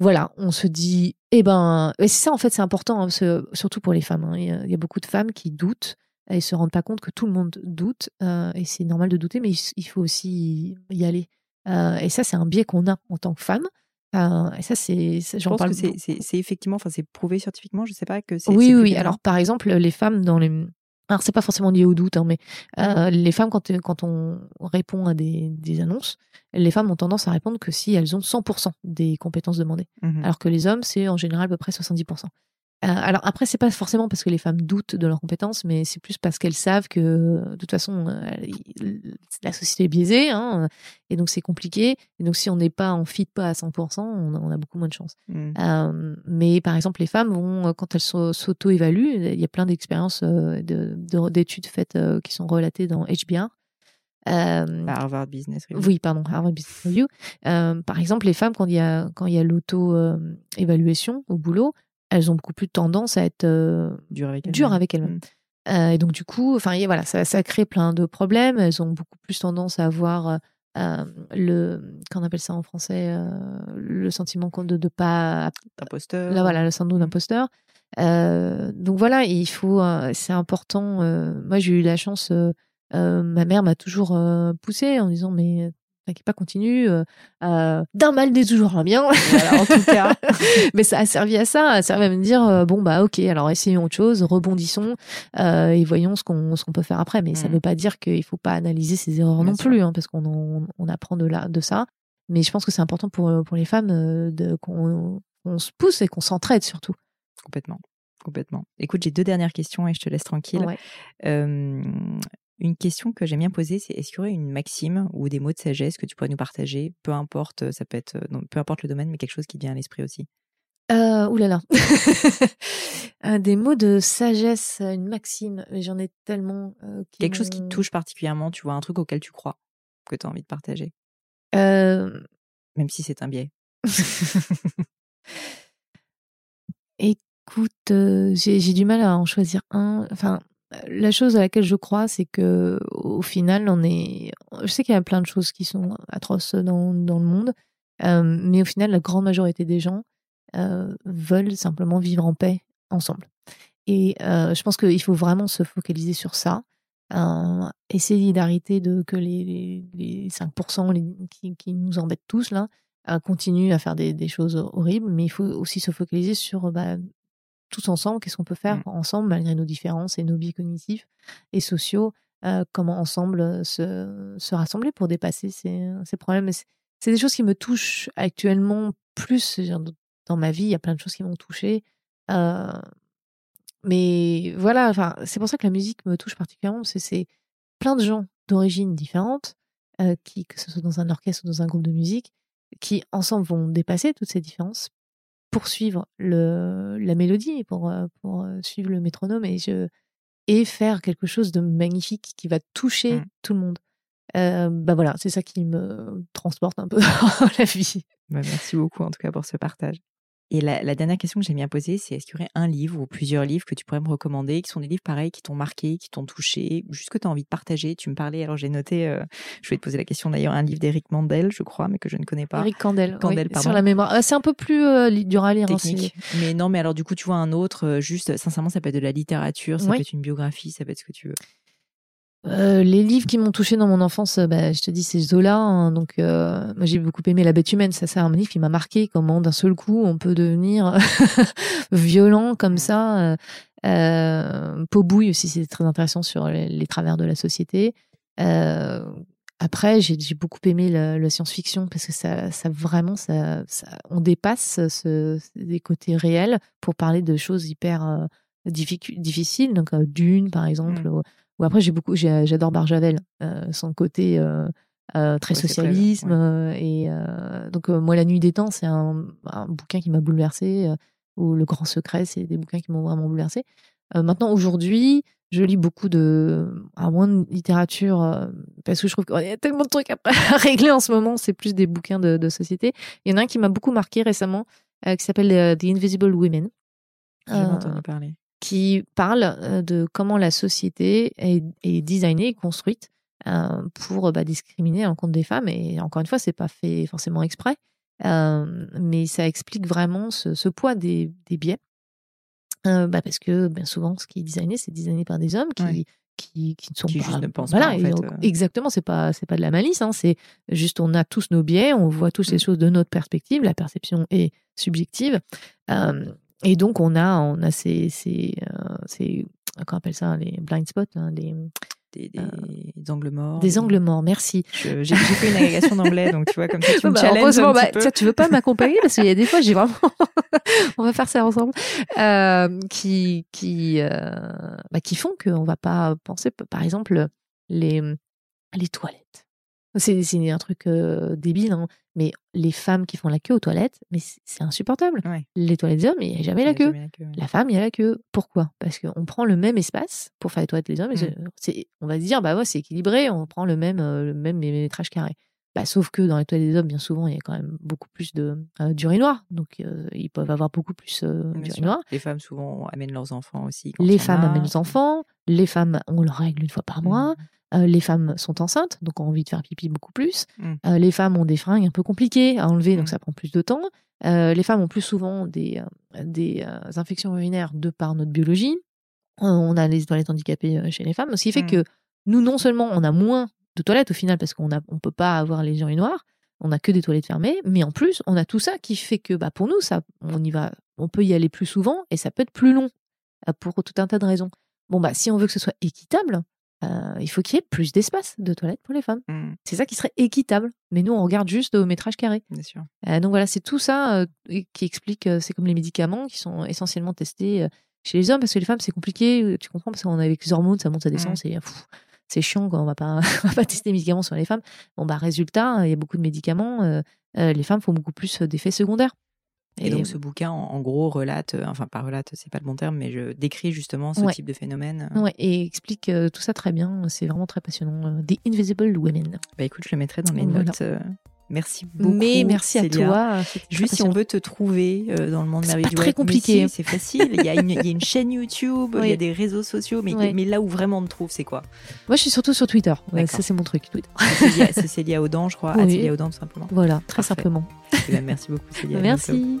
voilà, on se dit, eh ben, et c'est ça, en fait, c'est important, hein, surtout pour les femmes. Hein. Il, y a, beaucoup de femmes qui doutent et se rendent pas compte que tout le monde doute. Euh, et c'est normal de douter, mais il, faut aussi y aller. Euh, et ça, c'est un biais qu'on a en tant que femme. Euh, et ça, c'est. Je pense que c'est effectivement, enfin, c'est prouvé scientifiquement, je sais pas que c'est. Oui, oui. Alors, par exemple, les femmes dans les alors c'est pas forcément lié au doute, hein, mais euh, les femmes quand, quand on répond à des, des, annonces, les femmes ont tendance à répondre que si elles ont 100% des compétences demandées, mmh alors que les hommes c'est en général à peu près 70%. Euh, alors après, c'est pas forcément parce que les femmes doutent de leurs compétences, mais c'est plus parce qu'elles savent que de toute façon, euh, la société est biaisée, hein, et donc c'est compliqué. Et donc si on n'est pas, on fit pas à 100%, on a, beaucoup moins de chance. Mmh. Euh, mais par exemple, les femmes vont, quand elles s'auto-évaluent, il y a plein d'expériences d'études faites qui sont relatées dans HBR. Harvard Business Review. Oui, pardon, Harvard Business Review. par exemple, les femmes, quand il y a, quand il y a l'auto-évaluation au boulot, elles ont beaucoup plus tendance à être euh, dures avec elles-mêmes. Mmh. Euh, et donc, du coup, enfin, voilà, ça, ça, crée plein de problèmes. Elles ont beaucoup plus tendance à avoir euh, le, qu'on appelle ça en français, le sentiment de ne pas. D'imposteur. Là, voilà, le syndrome mmh. d'imposteur. donc, voilà, il faut, c'est important. moi, j'ai eu la chance, ma mère m'a toujours poussée en disant, mais qui pas continue. Euh, euh, d'un mal n'est toujours un bien, en tout cas. Mais ça a servi à ça, ça a servi à me dire euh, bon bah ok, alors essayons autre chose, rebondissons et voyons ce qu'on peut faire après. Mais ça ne mmh. veut pas dire qu'il faut pas analyser ses erreurs non plus, hein, parce qu'on on, apprend de là de ça. Mais je pense que c'est important pour pour les femmes qu'on se pousse et qu'on s'entraide surtout. Complètement complètement. Écoute, j'ai deux dernières questions et je te laisse tranquille. Une question que j'aime bien poser, c'est est-ce qu'il y aurait une maxime ou des mots de sagesse que tu pourrais nous partager? Peu importe, ça peut être, peu importe le domaine, mais quelque chose qui vient à l'esprit aussi. Euh, là là. des mots de sagesse, une maxime, mais j'en ai tellement. Euh, quelque chose qui te touche particulièrement, tu vois, un truc auquel tu crois, que tu as envie de partager? Euh... Même si c'est un biais. Écoute, euh, j'ai du mal à en choisir un. Enfin, la chose à laquelle je crois, c'est que au final, on est. Je sais qu'il y a plein de choses qui sont atroces dans, dans le monde, euh, mais au final, la grande majorité des gens euh, veulent simplement vivre en paix ensemble. Et euh, je pense qu'il faut vraiment se focaliser sur ça. essayer d'arrêter de que les, les, 5% qui, nous embêtent tous là continuent à faire des, des, choses horribles, mais il faut aussi se focaliser sur bah, tous ensemble, qu'est-ce qu'on peut faire mmh. ensemble malgré nos différences et nos biais cognitifs et sociaux, comment ensemble se, se, rassembler pour dépasser ces, ces problèmes. C'est des choses qui me touchent actuellement plus dans ma vie. Il y a plein de choses qui m'ont touchée. mais voilà, enfin, c'est pour ça que la musique me touche particulièrement. C'est plein de gens d'origines différentes, qui, que ce soit dans un orchestre ou dans un groupe de musique, qui ensemble vont dépasser toutes ces différences poursuivre le, la mélodie, pour, euh, pour euh, suivre le métronome et, je, et faire quelque chose de magnifique qui va toucher mmh. tout le monde. bah voilà, c'est ça qui me transporte un peu dans la vie. Bah, merci beaucoup en tout cas pour ce partage. Et la, dernière question que j'aime bien poser, c'est est-ce qu'il y aurait un livre ou plusieurs livres que tu pourrais me recommander, qui sont des livres pareils, qui t'ont marqué, qui t'ont touché, juste que tu as envie de partager? Tu me parlais, alors j'ai noté, euh, je vais te poser la question d'ailleurs, un livre d'Éric Mandel, je crois, mais que je ne connais pas. Éric Candel, Candel sur la mémoire. Euh, c'est un peu plus euh, dur à lire. Hein, Technique. mais non, mais alors du coup, tu vois un autre, juste, sincèrement, ça peut être de la littérature, ça peut être une biographie, ça peut être ce que tu veux. Euh, les livres qui m'ont touché dans mon enfance, euh, bah, je te dis, c'est Zola. Hein, donc, euh, moi, j'ai beaucoup aimé La bête humaine. Ça, c'est un livre qui m'a marqué. Comment, d'un seul coup, on peut devenir violent comme ça. Euh, Bouille aussi, c'est très intéressant sur les, travers de la société. après, j'ai beaucoup aimé la, science-fiction parce que ça, ça vraiment, ça, on dépasse ce, des côtés réels pour parler de choses hyper difficiles. Donc, Dune, par exemple. Mmh. Ou après, j'ai beaucoup, j'adore Barjavel, euh, son côté euh, euh, très socialisme. et donc, moi, La Nuit des Temps, c'est un, bouquin qui m'a bouleversé. ou Le Grand Secret, c'est des bouquins qui m'ont vraiment bouleversé. maintenant, aujourd'hui, je lis beaucoup de, à moins de littérature, parce que je trouve qu'il y a tellement de trucs à, régler en ce moment. C'est plus des bouquins de, société. Il y en a un qui m'a beaucoup marqué récemment, qui s'appelle The Invisible Women. J'ai entendu parler qui parle euh, de comment la société est, est designée et construite euh, pour bah, discriminer en compte des femmes. Et encore une fois, c'est pas fait forcément exprès, euh, mais ça explique vraiment ce, poids des, des biais. bah parce que bien souvent, ce qui est designé, c'est designé par des hommes qui, qui, qui, ne sont qui pas. Juste ne pensent pas, en fait. Exactement, c'est pas c'est pas de la malice. Hein, c'est juste on a tous nos biais, on voit tous les mmh. choses de notre perspective. La perception est subjective. Et donc, on a, on a ces, ces, euh, ces on appelle ça, les blind spots, hein, les, des, euh, des, angles morts. Des angles morts, merci. J'ai fait une agrégation d'anglais, donc tu vois, comme ça, tu me bah, challenges un bah, peu. tu veux pas m'accompagner? Parce qu'il y a des fois, j'ai vraiment, on va faire ça ensemble, euh, qui, qui, euh, bah, qui font qu'on va pas penser, par exemple, les, les toilettes. C'est un truc débile, hein, mais les femmes qui font la queue aux toilettes, mais c'est insupportable. Les toilettes des hommes, il n'y a jamais la queue. la, femme, il y a la queue. Pourquoi? Parce qu'on prend le même espace pour faire les toilettes des hommes. Mmh. on va se dire, bah ouais, c'est équilibré, on prend le même, le même métrage carré. Bah, sauf que dans les toilettes des hommes, bien souvent, il y a quand même beaucoup plus de d'urinoir. Donc, ils peuvent avoir beaucoup plus d'urinoir. Les femmes, souvent, amènent leurs enfants aussi. les femmes amènent leurs enfants. Les femmes, on leur règle une fois par mois. Mmh. Euh, les femmes sont enceintes, donc ont envie de faire pipi beaucoup plus. Mmh. Euh, les femmes ont des fringues un peu compliquées à enlever, donc mmh. ça prend plus de temps. Euh, les femmes ont plus souvent des, des infections urinaires de par notre biologie. on a les toilettes handicapées chez les femmes, ce qui fait que nous, non seulement on a moins de toilettes au final parce qu'on ne on peut pas avoir les urinoirs, on n'a que des toilettes fermées, mais en plus, on a tout ça qui fait que bah, pour nous, ça, on, y va, on peut y aller plus souvent et ça peut être plus long pour tout un tas de raisons. Bon, bah, si on veut que ce soit équitable, euh, il faut qu'il y ait plus d'espace de toilettes pour les femmes. Mmh. C'est ça qui serait équitable. Mais nous, on regarde juste au métrage carré. Bien sûr. Euh, donc voilà, c'est tout ça euh, qui explique, c'est comme les médicaments qui sont essentiellement testés chez les hommes, parce que les femmes, c'est compliqué, tu comprends, parce qu'on avec les hormones, ça monte, ça descend, mmh. c'est chiant quand on va pas, va pas tester les médicaments sur les femmes. Bon, bah, résultat, il y a beaucoup de médicaments, les femmes font beaucoup plus d'effets secondaires. Et, donc ce bouquin, en, gros, relate, euh, enfin pas relate, c'est pas le bon terme, mais je décris justement ce type de phénomène. Ouais, et explique euh, tout ça très bien. C'est vraiment très passionnant. The Invisible Women. Bah écoute, je le mettrai dans les notes. Euh, merci beaucoup. Mais merci à toi. Juste si on veut te trouver dans le monde merveilleux. C'est très compliqué. c'est facile. Il y, a une, il y, a une, chaîne YouTube, il y a des réseaux sociaux, mais, mais là où vraiment on te trouve, c'est quoi? Moi, je suis surtout sur Twitter. ça, c'est mon truc. Twitter. C'est Célia Audan, je crois. Oui. Célia Audan, tout simplement. Voilà, très simplement. Eh ben, merci beaucoup, Célia. Merci.